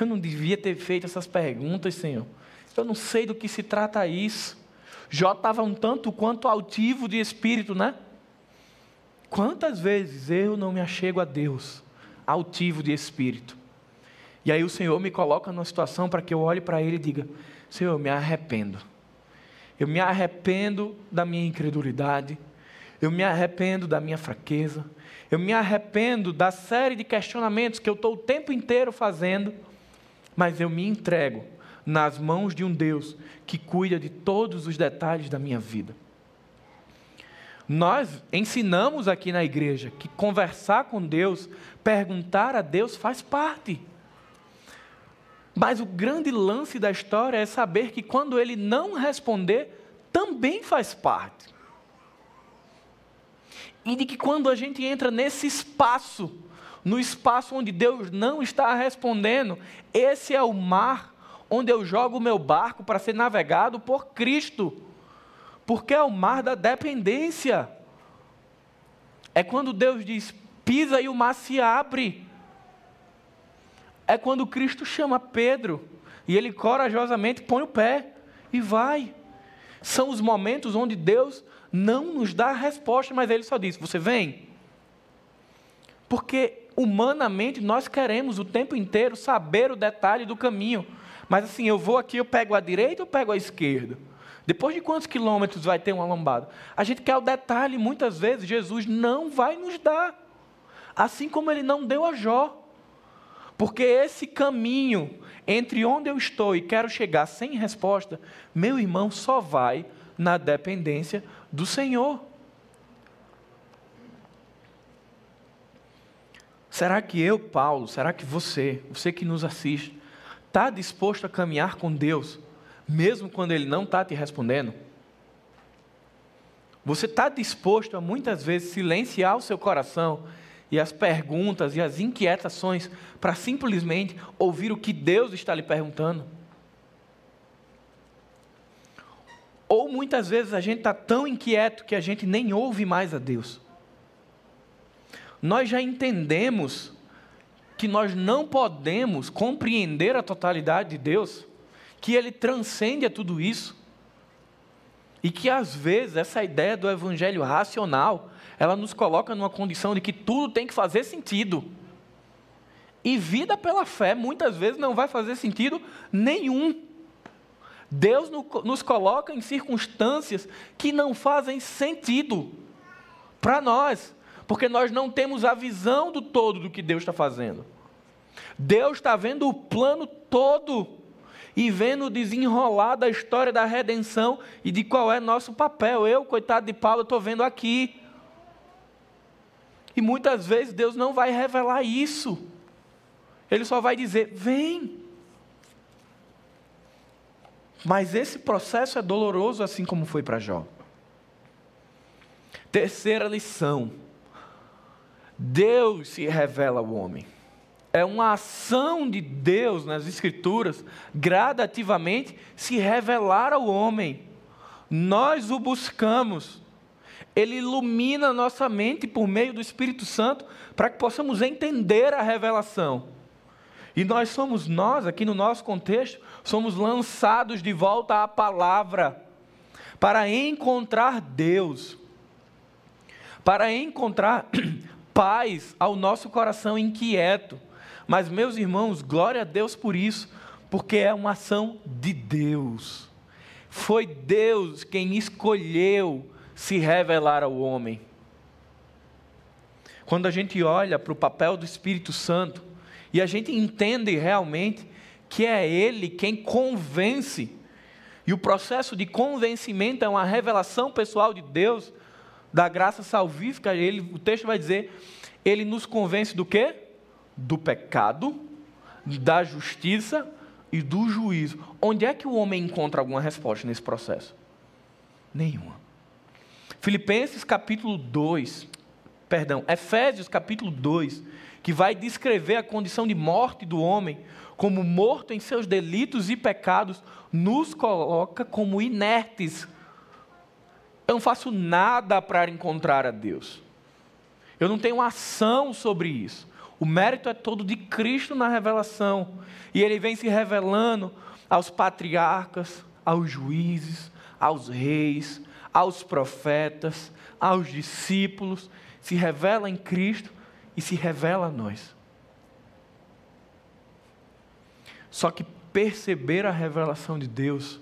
Eu não devia ter feito essas perguntas, Senhor. Eu não sei do que se trata isso. Jó estava um tanto quanto altivo de espírito, né? Quantas vezes eu não me achego a Deus, altivo de espírito? E aí o Senhor me coloca numa situação para que eu olhe para Ele e diga: Senhor, eu me arrependo. Eu me arrependo da minha incredulidade. Eu me arrependo da minha fraqueza. Eu me arrependo da série de questionamentos que eu estou o tempo inteiro fazendo. Mas eu me entrego nas mãos de um Deus que cuida de todos os detalhes da minha vida. Nós ensinamos aqui na igreja que conversar com Deus, perguntar a Deus faz parte. Mas o grande lance da história é saber que quando ele não responder, também faz parte. E de que quando a gente entra nesse espaço, no espaço onde Deus não está respondendo, esse é o mar onde eu jogo o meu barco para ser navegado por Cristo, porque é o mar da dependência. É quando Deus diz: pisa e o mar se abre. É quando Cristo chama Pedro e ele corajosamente põe o pé e vai. São os momentos onde Deus não nos dá a resposta, mas ele só diz: Você vem. Porque humanamente nós queremos o tempo inteiro saber o detalhe do caminho. Mas assim, eu vou aqui, eu pego a direita ou pego a esquerda? Depois de quantos quilômetros vai ter uma lombada? A gente quer o detalhe, muitas vezes Jesus não vai nos dar. Assim como ele não deu a Jó. Porque esse caminho entre onde eu estou e quero chegar sem resposta, meu irmão só vai na dependência do Senhor. Será que eu, Paulo, será que você, você que nos assiste, está disposto a caminhar com Deus, mesmo quando ele não está te respondendo? Você está disposto a muitas vezes silenciar o seu coração e as perguntas e as inquietações para simplesmente ouvir o que Deus está lhe perguntando? Ou muitas vezes a gente está tão inquieto que a gente nem ouve mais a Deus. Nós já entendemos que nós não podemos compreender a totalidade de Deus, que Ele transcende a tudo isso. E que às vezes essa ideia do evangelho racional, ela nos coloca numa condição de que tudo tem que fazer sentido. E vida pela fé muitas vezes não vai fazer sentido nenhum. Deus nos coloca em circunstâncias que não fazem sentido para nós, porque nós não temos a visão do todo do que Deus está fazendo. Deus está vendo o plano todo e vendo desenrolar da história da redenção e de qual é nosso papel. Eu, coitado de Paulo, estou vendo aqui. E muitas vezes Deus não vai revelar isso. Ele só vai dizer: vem. Mas esse processo é doloroso, assim como foi para Jó. Terceira lição: Deus se revela ao homem é uma ação de Deus nas Escrituras, gradativamente se revelar ao homem. Nós o buscamos. Ele ilumina nossa mente por meio do Espírito Santo para que possamos entender a revelação. E nós somos nós, aqui no nosso contexto, somos lançados de volta à palavra para encontrar Deus, para encontrar paz ao nosso coração inquieto mas, meus irmãos, glória a Deus por isso, porque é uma ação de Deus. Foi Deus quem escolheu se revelar ao homem. Quando a gente olha para o papel do Espírito Santo e a gente entende realmente que é Ele quem convence, e o processo de convencimento é uma revelação pessoal de Deus, da graça salvífica, ele, o texto vai dizer, ele nos convence do quê? do pecado, da justiça e do juízo. Onde é que o homem encontra alguma resposta nesse processo? Nenhuma. Filipenses capítulo 2, perdão, Efésios capítulo 2, que vai descrever a condição de morte do homem, como morto em seus delitos e pecados, nos coloca como inertes. Eu não faço nada para encontrar a Deus. Eu não tenho ação sobre isso. O mérito é todo de Cristo na revelação. E ele vem se revelando aos patriarcas, aos juízes, aos reis, aos profetas, aos discípulos. Se revela em Cristo e se revela a nós. Só que perceber a revelação de Deus,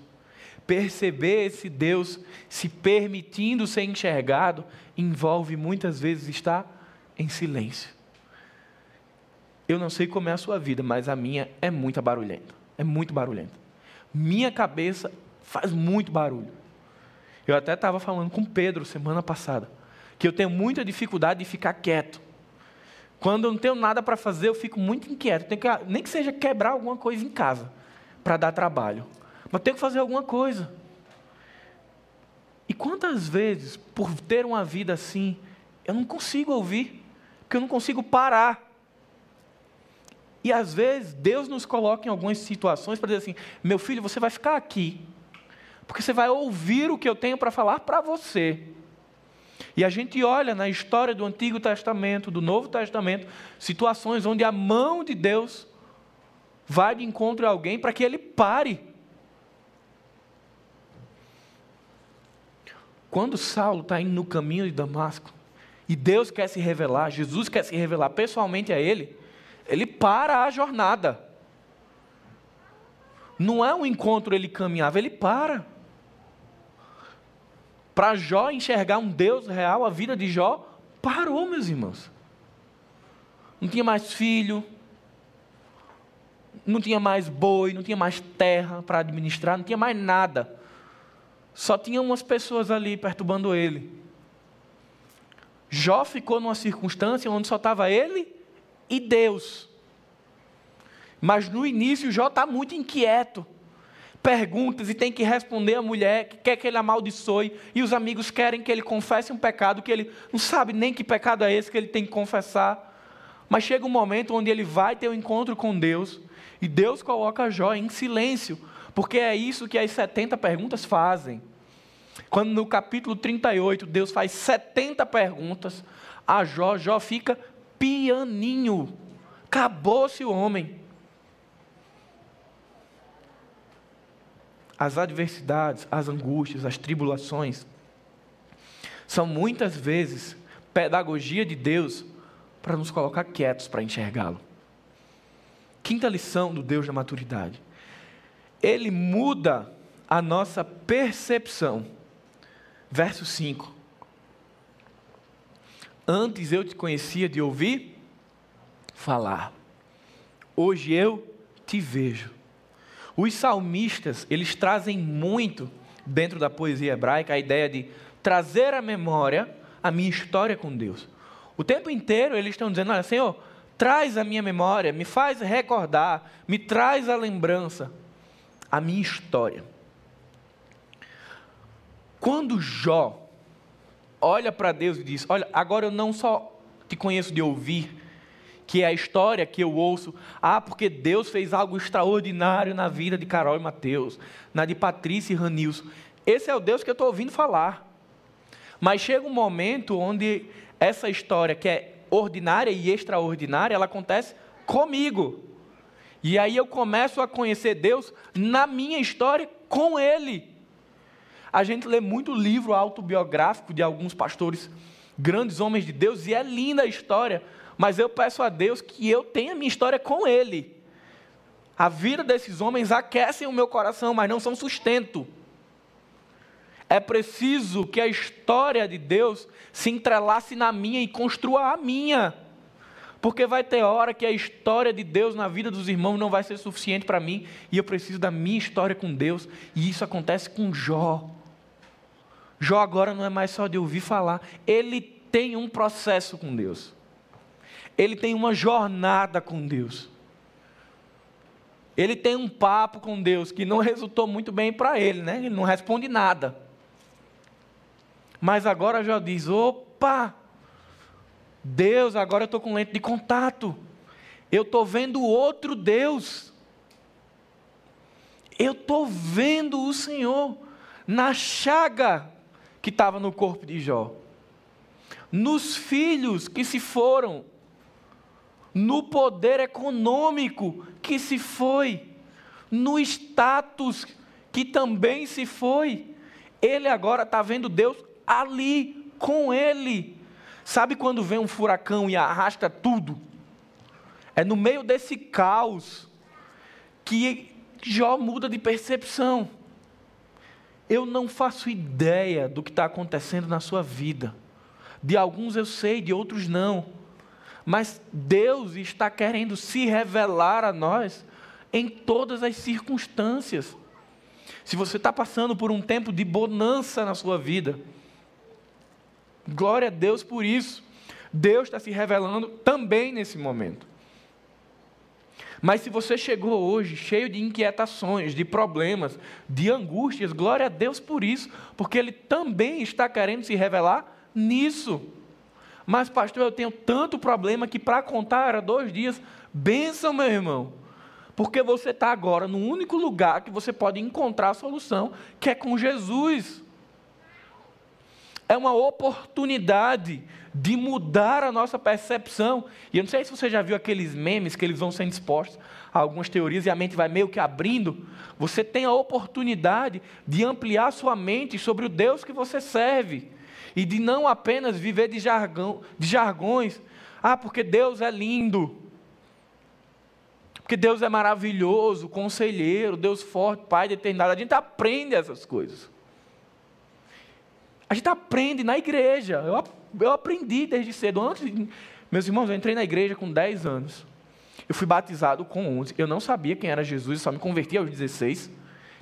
perceber esse Deus se permitindo ser enxergado, envolve muitas vezes estar em silêncio. Eu não sei como é a sua vida, mas a minha é muito barulhenta. É muito barulhenta. Minha cabeça faz muito barulho. Eu até estava falando com Pedro semana passada, que eu tenho muita dificuldade de ficar quieto. Quando eu não tenho nada para fazer, eu fico muito inquieto. Que, nem que seja quebrar alguma coisa em casa, para dar trabalho. Mas tenho que fazer alguma coisa. E quantas vezes, por ter uma vida assim, eu não consigo ouvir, porque eu não consigo parar. E às vezes Deus nos coloca em algumas situações para dizer assim: meu filho, você vai ficar aqui, porque você vai ouvir o que eu tenho para falar para você. E a gente olha na história do Antigo Testamento, do Novo Testamento, situações onde a mão de Deus vai de encontro a alguém para que ele pare. Quando Saulo está indo no caminho de Damasco, e Deus quer se revelar, Jesus quer se revelar pessoalmente a ele, ele para a jornada. Não é um encontro ele caminhava, ele para. Para Jó enxergar um Deus real, a vida de Jó parou, meus irmãos. Não tinha mais filho, não tinha mais boi, não tinha mais terra para administrar, não tinha mais nada. Só tinha umas pessoas ali perturbando ele. Jó ficou numa circunstância onde só estava ele e Deus. Mas no início Jó está muito inquieto, perguntas e tem que responder a mulher que quer que ele amaldiçoe, e os amigos querem que ele confesse um pecado que ele não sabe nem que pecado é esse que ele tem que confessar. Mas chega um momento onde ele vai ter um encontro com Deus, e Deus coloca Jó em silêncio, porque é isso que as 70 perguntas fazem. Quando no capítulo 38 Deus faz 70 perguntas a Jó, Jó fica pianinho. Acabou-se o homem. As adversidades, as angústias, as tribulações são muitas vezes pedagogia de Deus para nos colocar quietos para enxergá-lo. Quinta lição do Deus da maturidade. Ele muda a nossa percepção. Verso 5. Antes eu te conhecia de ouvir falar. Hoje eu te vejo. Os salmistas, eles trazem muito dentro da poesia hebraica a ideia de trazer à memória a minha história com Deus. O tempo inteiro eles estão dizendo: Olha, Senhor, traz a minha memória, me faz recordar, me traz a lembrança, a minha história. Quando Jó olha para Deus e diz: Olha, agora eu não só te conheço de ouvir, que é a história que eu ouço, ah, porque Deus fez algo extraordinário na vida de Carol e Mateus, na de Patrícia e Ranilson. Esse é o Deus que eu estou ouvindo falar. Mas chega um momento onde essa história, que é ordinária e extraordinária, ela acontece comigo. E aí eu começo a conhecer Deus na minha história com Ele. A gente lê muito livro autobiográfico de alguns pastores, grandes homens de Deus, e é linda a história, mas eu peço a Deus que eu tenha minha história com Ele. A vida desses homens aquecem o meu coração, mas não são sustento. É preciso que a história de Deus se entrelace na minha e construa a minha. Porque vai ter hora que a história de Deus na vida dos irmãos não vai ser suficiente para mim, e eu preciso da minha história com Deus, e isso acontece com Jó. Jó agora não é mais só de ouvir falar, ele tem um processo com Deus. Ele tem uma jornada com Deus. Ele tem um papo com Deus que não resultou muito bem para ele, né? Ele não responde nada. Mas agora Jó diz: opa, Deus, agora eu estou com lente de contato. Eu estou vendo outro Deus. Eu estou vendo o Senhor na chaga que estava no corpo de Jó, nos filhos que se foram, no poder econômico que se foi, no status que também se foi. Ele agora está vendo Deus ali com ele. Sabe quando vem um furacão e arrasta tudo? É no meio desse caos que Jó muda de percepção. Eu não faço ideia do que está acontecendo na sua vida. De alguns eu sei, de outros não. Mas Deus está querendo se revelar a nós em todas as circunstâncias. Se você está passando por um tempo de bonança na sua vida, glória a Deus por isso. Deus está se revelando também nesse momento. Mas se você chegou hoje cheio de inquietações, de problemas, de angústias, glória a Deus por isso, porque Ele também está querendo se revelar nisso. Mas, pastor, eu tenho tanto problema que para contar era dois dias. Benção, meu irmão. Porque você está agora no único lugar que você pode encontrar a solução, que é com Jesus. É uma oportunidade de mudar a nossa percepção. E eu não sei se você já viu aqueles memes que eles vão sendo expostos a algumas teorias e a mente vai meio que abrindo. Você tem a oportunidade de ampliar sua mente sobre o Deus que você serve e de não apenas viver de, jargão, de jargões. Ah, porque Deus é lindo. Porque Deus é maravilhoso, conselheiro, Deus forte, Pai de eternidade. A gente aprende essas coisas. A gente aprende na igreja. Eu eu aprendi desde cedo. Antes, meus irmãos, eu entrei na igreja com 10 anos. Eu fui batizado com 11. Eu não sabia quem era Jesus, só me converti aos 16.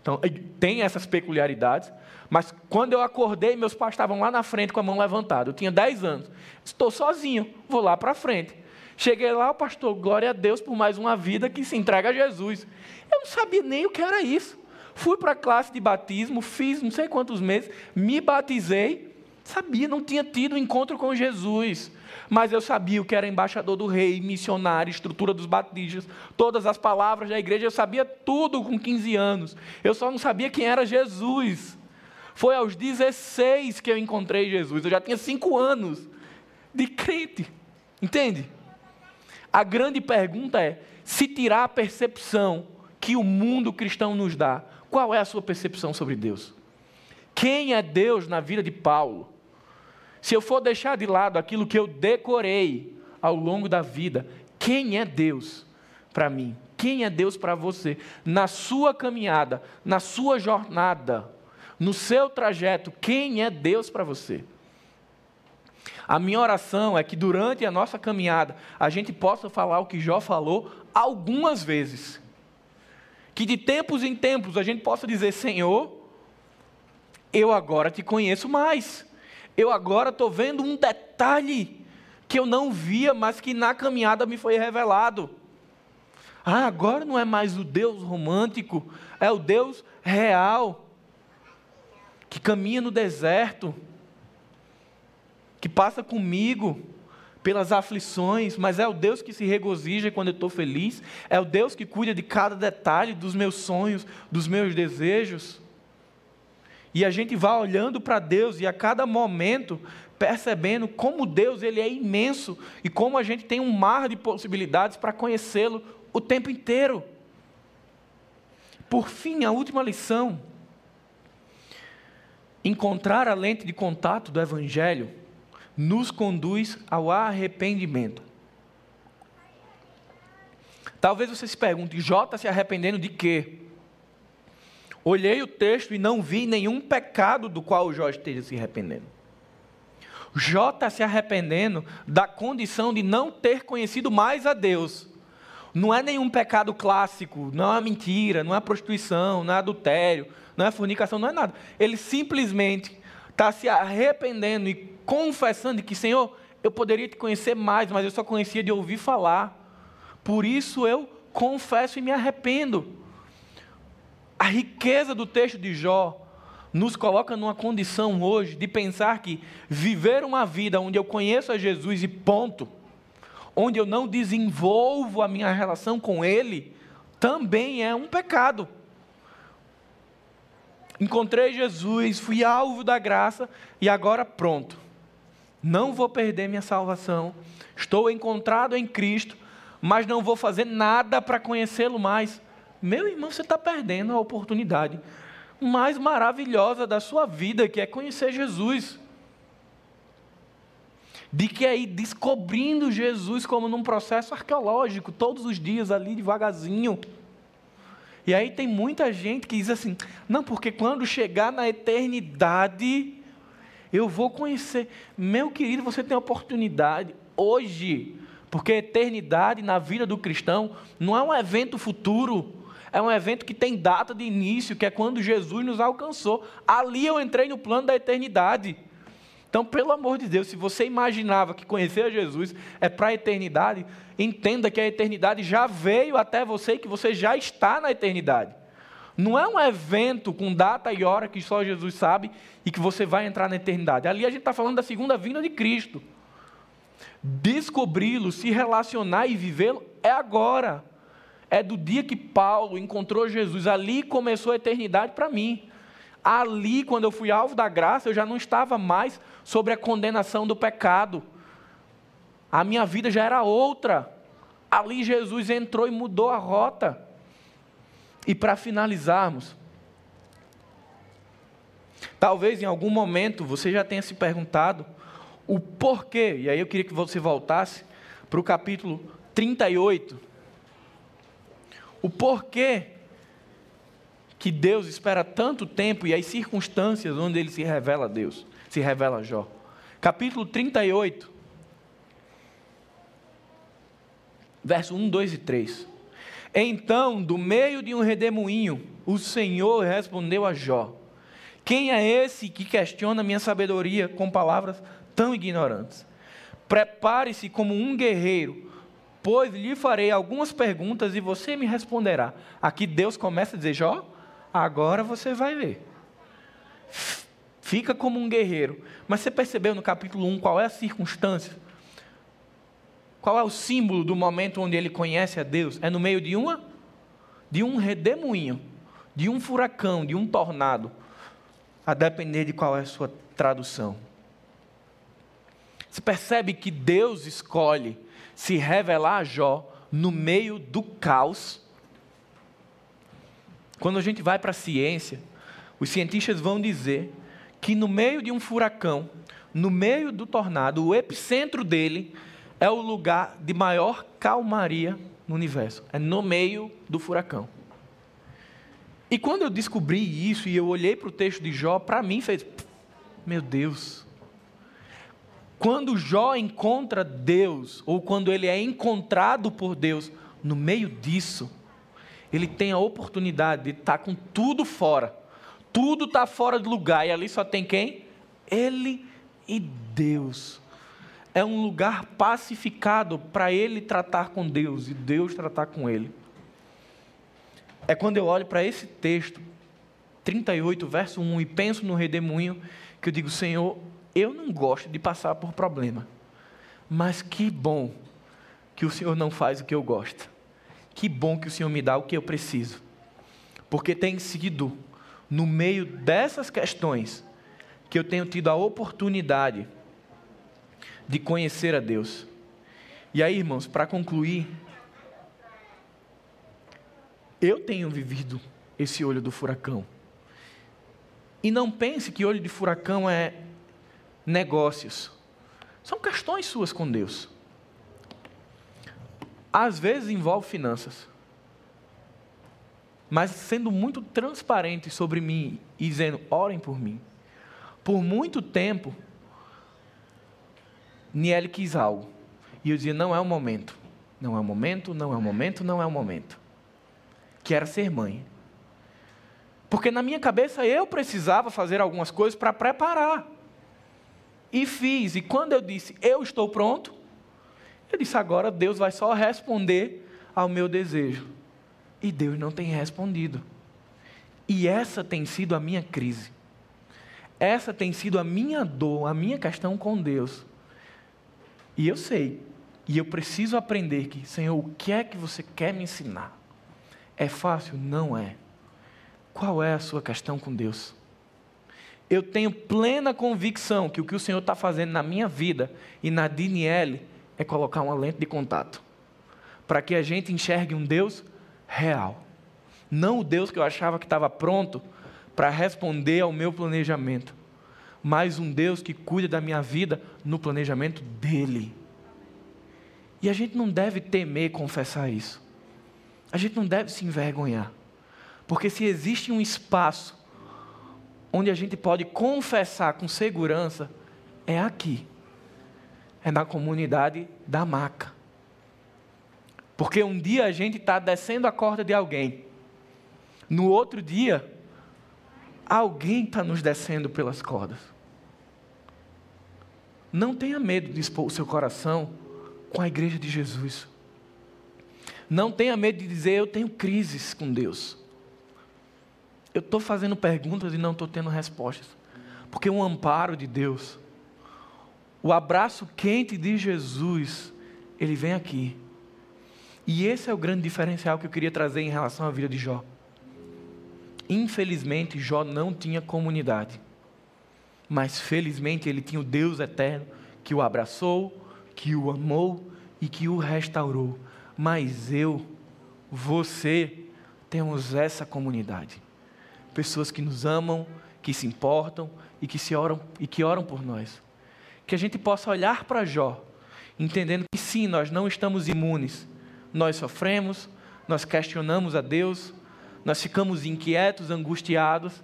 Então, tem essas peculiaridades. Mas quando eu acordei, meus pais estavam lá na frente com a mão levantada. Eu tinha 10 anos. Estou sozinho, vou lá para frente. Cheguei lá, o pastor, glória a Deus por mais uma vida que se entrega a Jesus. Eu não sabia nem o que era isso. Fui para a classe de batismo, fiz não sei quantos meses, me batizei, sabia, não tinha tido encontro com Jesus. Mas eu sabia o que era embaixador do rei, missionário, estrutura dos batistas, todas as palavras da igreja, eu sabia tudo com 15 anos. Eu só não sabia quem era Jesus. Foi aos 16 que eu encontrei Jesus. Eu já tinha 5 anos de crente. Entende? A grande pergunta é: se tirar a percepção que o mundo cristão nos dá, qual é a sua percepção sobre Deus? Quem é Deus na vida de Paulo? Se eu for deixar de lado aquilo que eu decorei ao longo da vida, quem é Deus para mim? Quem é Deus para você? Na sua caminhada, na sua jornada, no seu trajeto, quem é Deus para você? A minha oração é que durante a nossa caminhada a gente possa falar o que Jó falou algumas vezes. Que de tempos em tempos a gente possa dizer: Senhor, eu agora te conheço mais. Eu agora estou vendo um detalhe que eu não via, mas que na caminhada me foi revelado. Ah, agora não é mais o Deus romântico, é o Deus real, que caminha no deserto, que passa comigo, pelas aflições, mas é o Deus que se regozija quando eu estou feliz, é o Deus que cuida de cada detalhe dos meus sonhos, dos meus desejos. E a gente vai olhando para Deus e a cada momento percebendo como Deus ele é imenso e como a gente tem um mar de possibilidades para conhecê-lo o tempo inteiro. Por fim, a última lição: encontrar a lente de contato do Evangelho nos conduz ao arrependimento. Talvez você se pergunte, está se arrependendo de quê? Olhei o texto e não vi nenhum pecado do qual o Jó esteja se arrependendo. Jó está se arrependendo da condição de não ter conhecido mais a Deus. Não é nenhum pecado clássico, não é mentira, não é prostituição, não é adultério, não é fornicação, não é nada. Ele simplesmente está se arrependendo e confessando que, Senhor, eu poderia te conhecer mais, mas eu só conhecia de ouvir falar. Por isso eu confesso e me arrependo. A riqueza do texto de Jó nos coloca numa condição hoje de pensar que viver uma vida onde eu conheço a Jesus e ponto, onde eu não desenvolvo a minha relação com Ele, também é um pecado. Encontrei Jesus, fui alvo da graça e agora pronto não vou perder minha salvação, estou encontrado em Cristo, mas não vou fazer nada para conhecê-lo mais. Meu irmão, você está perdendo a oportunidade mais maravilhosa da sua vida, que é conhecer Jesus. De que é ir descobrindo Jesus como num processo arqueológico, todos os dias ali devagarzinho. E aí tem muita gente que diz assim: não, porque quando chegar na eternidade, eu vou conhecer. Meu querido, você tem a oportunidade hoje, porque a eternidade na vida do cristão não é um evento futuro, é um evento que tem data de início, que é quando Jesus nos alcançou. Ali eu entrei no plano da eternidade. Então, pelo amor de Deus, se você imaginava que conhecer a Jesus é para a eternidade, entenda que a eternidade já veio até você e que você já está na eternidade. Não é um evento com data e hora que só Jesus sabe e que você vai entrar na eternidade. Ali a gente está falando da segunda vinda de Cristo. Descobri-lo, se relacionar e vivê-lo é agora. É do dia que Paulo encontrou Jesus. Ali começou a eternidade para mim. Ali, quando eu fui alvo da graça, eu já não estava mais sobre a condenação do pecado. A minha vida já era outra. Ali Jesus entrou e mudou a rota. E para finalizarmos, talvez em algum momento você já tenha se perguntado o porquê, e aí eu queria que você voltasse para o capítulo 38. O porquê que Deus espera tanto tempo e as circunstâncias onde ele se revela a Deus, se revela a Jó. Capítulo 38, verso 1, 2 e 3. Então, do meio de um redemoinho, o Senhor respondeu a Jó: Quem é esse que questiona minha sabedoria com palavras tão ignorantes? Prepare-se como um guerreiro, pois lhe farei algumas perguntas e você me responderá. Aqui Deus começa a dizer: Jó, Agora você vai ver. Fica como um guerreiro. Mas você percebeu no capítulo 1 qual é a circunstância? Qual é o símbolo do momento onde ele conhece a Deus? É no meio de uma de um redemoinho, de um furacão, de um tornado, a depender de qual é a sua tradução. Você percebe que Deus escolhe se revelar a Jó no meio do caos. Quando a gente vai para a ciência, os cientistas vão dizer que no meio de um furacão, no meio do tornado, o epicentro dele é o lugar de maior calmaria no universo. É no meio do furacão. E quando eu descobri isso e eu olhei para o texto de Jó, para mim fez, meu Deus. Quando Jó encontra Deus, ou quando ele é encontrado por Deus, no meio disso, ele tem a oportunidade de estar tá com tudo fora. Tudo está fora do lugar e ali só tem quem? Ele e Deus é um lugar pacificado para ele tratar com Deus e Deus tratar com ele. É quando eu olho para esse texto, 38, verso 1, e penso no redemoinho, que eu digo, Senhor, eu não gosto de passar por problema, mas que bom que o Senhor não faz o que eu gosto. Que bom que o Senhor me dá o que eu preciso. Porque tem sido no meio dessas questões que eu tenho tido a oportunidade de conhecer a Deus. E aí, irmãos, para concluir, eu tenho vivido esse olho do furacão. E não pense que olho de furacão é negócios. São questões suas com Deus. Às vezes envolve finanças. Mas sendo muito transparente sobre mim e dizendo: orem por mim. Por muito tempo, Niele quis algo. E eu dizia: não é o momento. Não é o momento, não é o momento, não é o momento. Que era ser mãe. Porque na minha cabeça eu precisava fazer algumas coisas para preparar. E fiz. E quando eu disse, eu estou pronto, eu disse, agora Deus vai só responder ao meu desejo. E Deus não tem respondido. E essa tem sido a minha crise. Essa tem sido a minha dor, a minha questão com Deus. E eu sei, e eu preciso aprender que, Senhor, o que é que você quer me ensinar? É fácil? Não é. Qual é a sua questão com Deus? Eu tenho plena convicção que o que o Senhor está fazendo na minha vida e na Daniele é colocar uma lente de contato para que a gente enxergue um Deus real. Não o Deus que eu achava que estava pronto para responder ao meu planejamento, mas um Deus que cuida da minha vida no planejamento dele. E a gente não deve temer confessar isso. A gente não deve se envergonhar. Porque se existe um espaço onde a gente pode confessar com segurança, é aqui. É na comunidade da maca. Porque um dia a gente está descendo a corda de alguém. No outro dia, Alguém está nos descendo pelas cordas. Não tenha medo de expor o seu coração com a igreja de Jesus. Não tenha medo de dizer, eu tenho crises com Deus. Eu estou fazendo perguntas e não estou tendo respostas. Porque o amparo de Deus, o abraço quente de Jesus, ele vem aqui. E esse é o grande diferencial que eu queria trazer em relação à vida de Jó. Infelizmente, Jó não tinha comunidade. Mas felizmente ele tinha o Deus eterno que o abraçou, que o amou e que o restaurou. Mas eu, você, temos essa comunidade. Pessoas que nos amam, que se importam e que se oram e que oram por nós. Que a gente possa olhar para Jó, entendendo que sim, nós não estamos imunes. Nós sofremos, nós questionamos a Deus, nós ficamos inquietos, angustiados,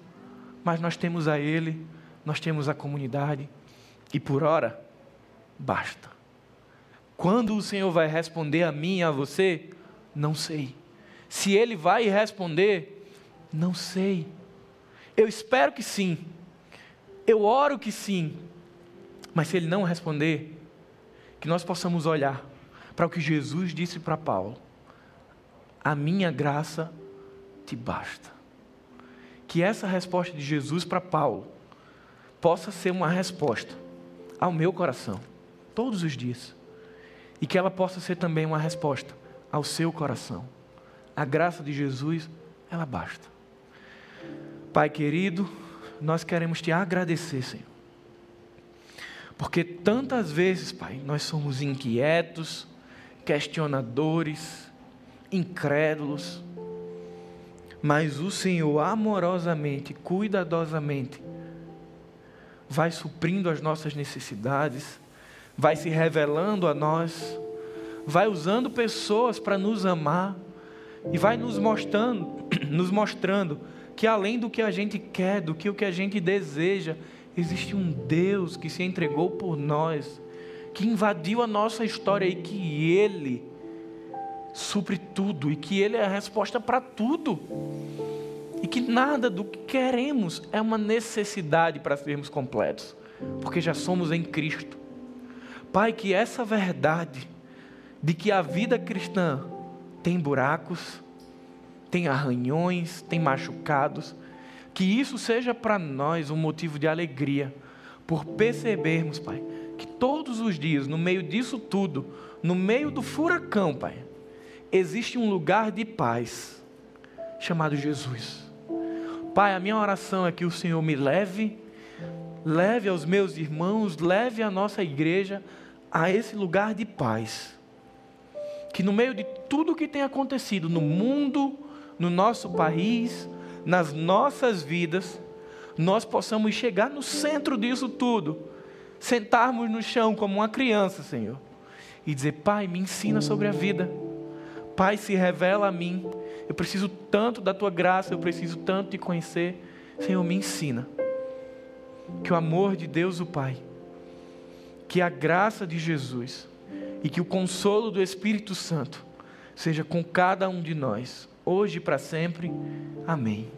mas nós temos a Ele, nós temos a comunidade, e por hora, basta. Quando o Senhor vai responder a mim e a você, não sei. Se Ele vai responder, não sei. Eu espero que sim. Eu oro que sim. Mas se Ele não responder, que nós possamos olhar para o que Jesus disse para Paulo: A minha graça te basta. que essa resposta de Jesus para Paulo possa ser uma resposta ao meu coração, todos os dias. E que ela possa ser também uma resposta ao seu coração. A graça de Jesus, ela basta. Pai querido, nós queremos te agradecer, Senhor. Porque tantas vezes, Pai, nós somos inquietos, questionadores, incrédulos, mas o Senhor amorosamente, cuidadosamente, vai suprindo as nossas necessidades, vai se revelando a nós, vai usando pessoas para nos amar e vai nos mostrando, nos mostrando que além do que a gente quer, do que o que a gente deseja, existe um Deus que se entregou por nós, que invadiu a nossa história e que ele supre tudo e que ele é a resposta para tudo e que nada do que queremos é uma necessidade para sermos completos, porque já somos em Cristo. Pai, que essa verdade de que a vida cristã tem buracos, tem arranhões, tem machucados, que isso seja para nós um motivo de alegria, por percebermos, Pai, que todos os dias, no meio disso tudo, no meio do furacão, Pai, existe um lugar de paz chamado Jesus. Pai, a minha oração é que o Senhor me leve, leve aos meus irmãos, leve a nossa igreja a esse lugar de paz. Que no meio de tudo que tem acontecido no mundo, no nosso país, nas nossas vidas, nós possamos chegar no centro disso tudo, sentarmos no chão como uma criança, Senhor, e dizer: Pai, me ensina sobre a vida. Pai, se revela a mim. Eu preciso tanto da tua graça, eu preciso tanto te conhecer. Senhor, me ensina. Que o amor de Deus, o Pai, que a graça de Jesus e que o consolo do Espírito Santo seja com cada um de nós, hoje e para sempre. Amém.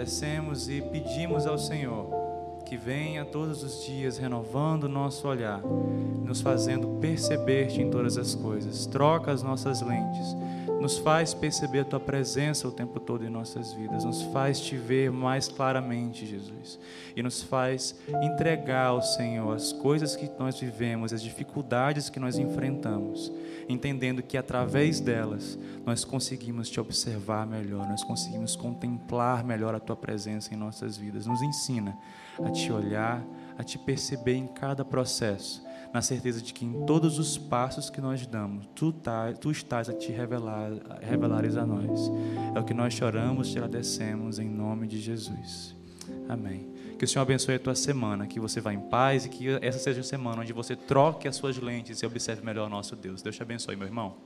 Agradecemos e pedimos ao Senhor que venha todos os dias renovando o nosso olhar, nos fazendo perceber-te em todas as coisas. Troca as nossas lentes, nos faz perceber a tua presença o tempo todo em nossas vidas, nos faz te ver mais claramente, Jesus, e nos faz entregar ao Senhor as coisas que nós vivemos, as dificuldades que nós enfrentamos, entendendo que através delas nós conseguimos te observar melhor, nós conseguimos contemplar melhor a tua presença em nossas vidas. Nos ensina a te olhar, a te perceber em cada processo, na certeza de que em todos os passos que nós damos, tu, tá, tu estás a te revelar, a revelares a nós. É o que nós choramos, te agradecemos em nome de Jesus. Amém. Que o Senhor abençoe a tua semana, que você vá em paz e que essa seja a semana onde você troque as suas lentes e observe melhor o nosso Deus. Deus te abençoe, meu irmão.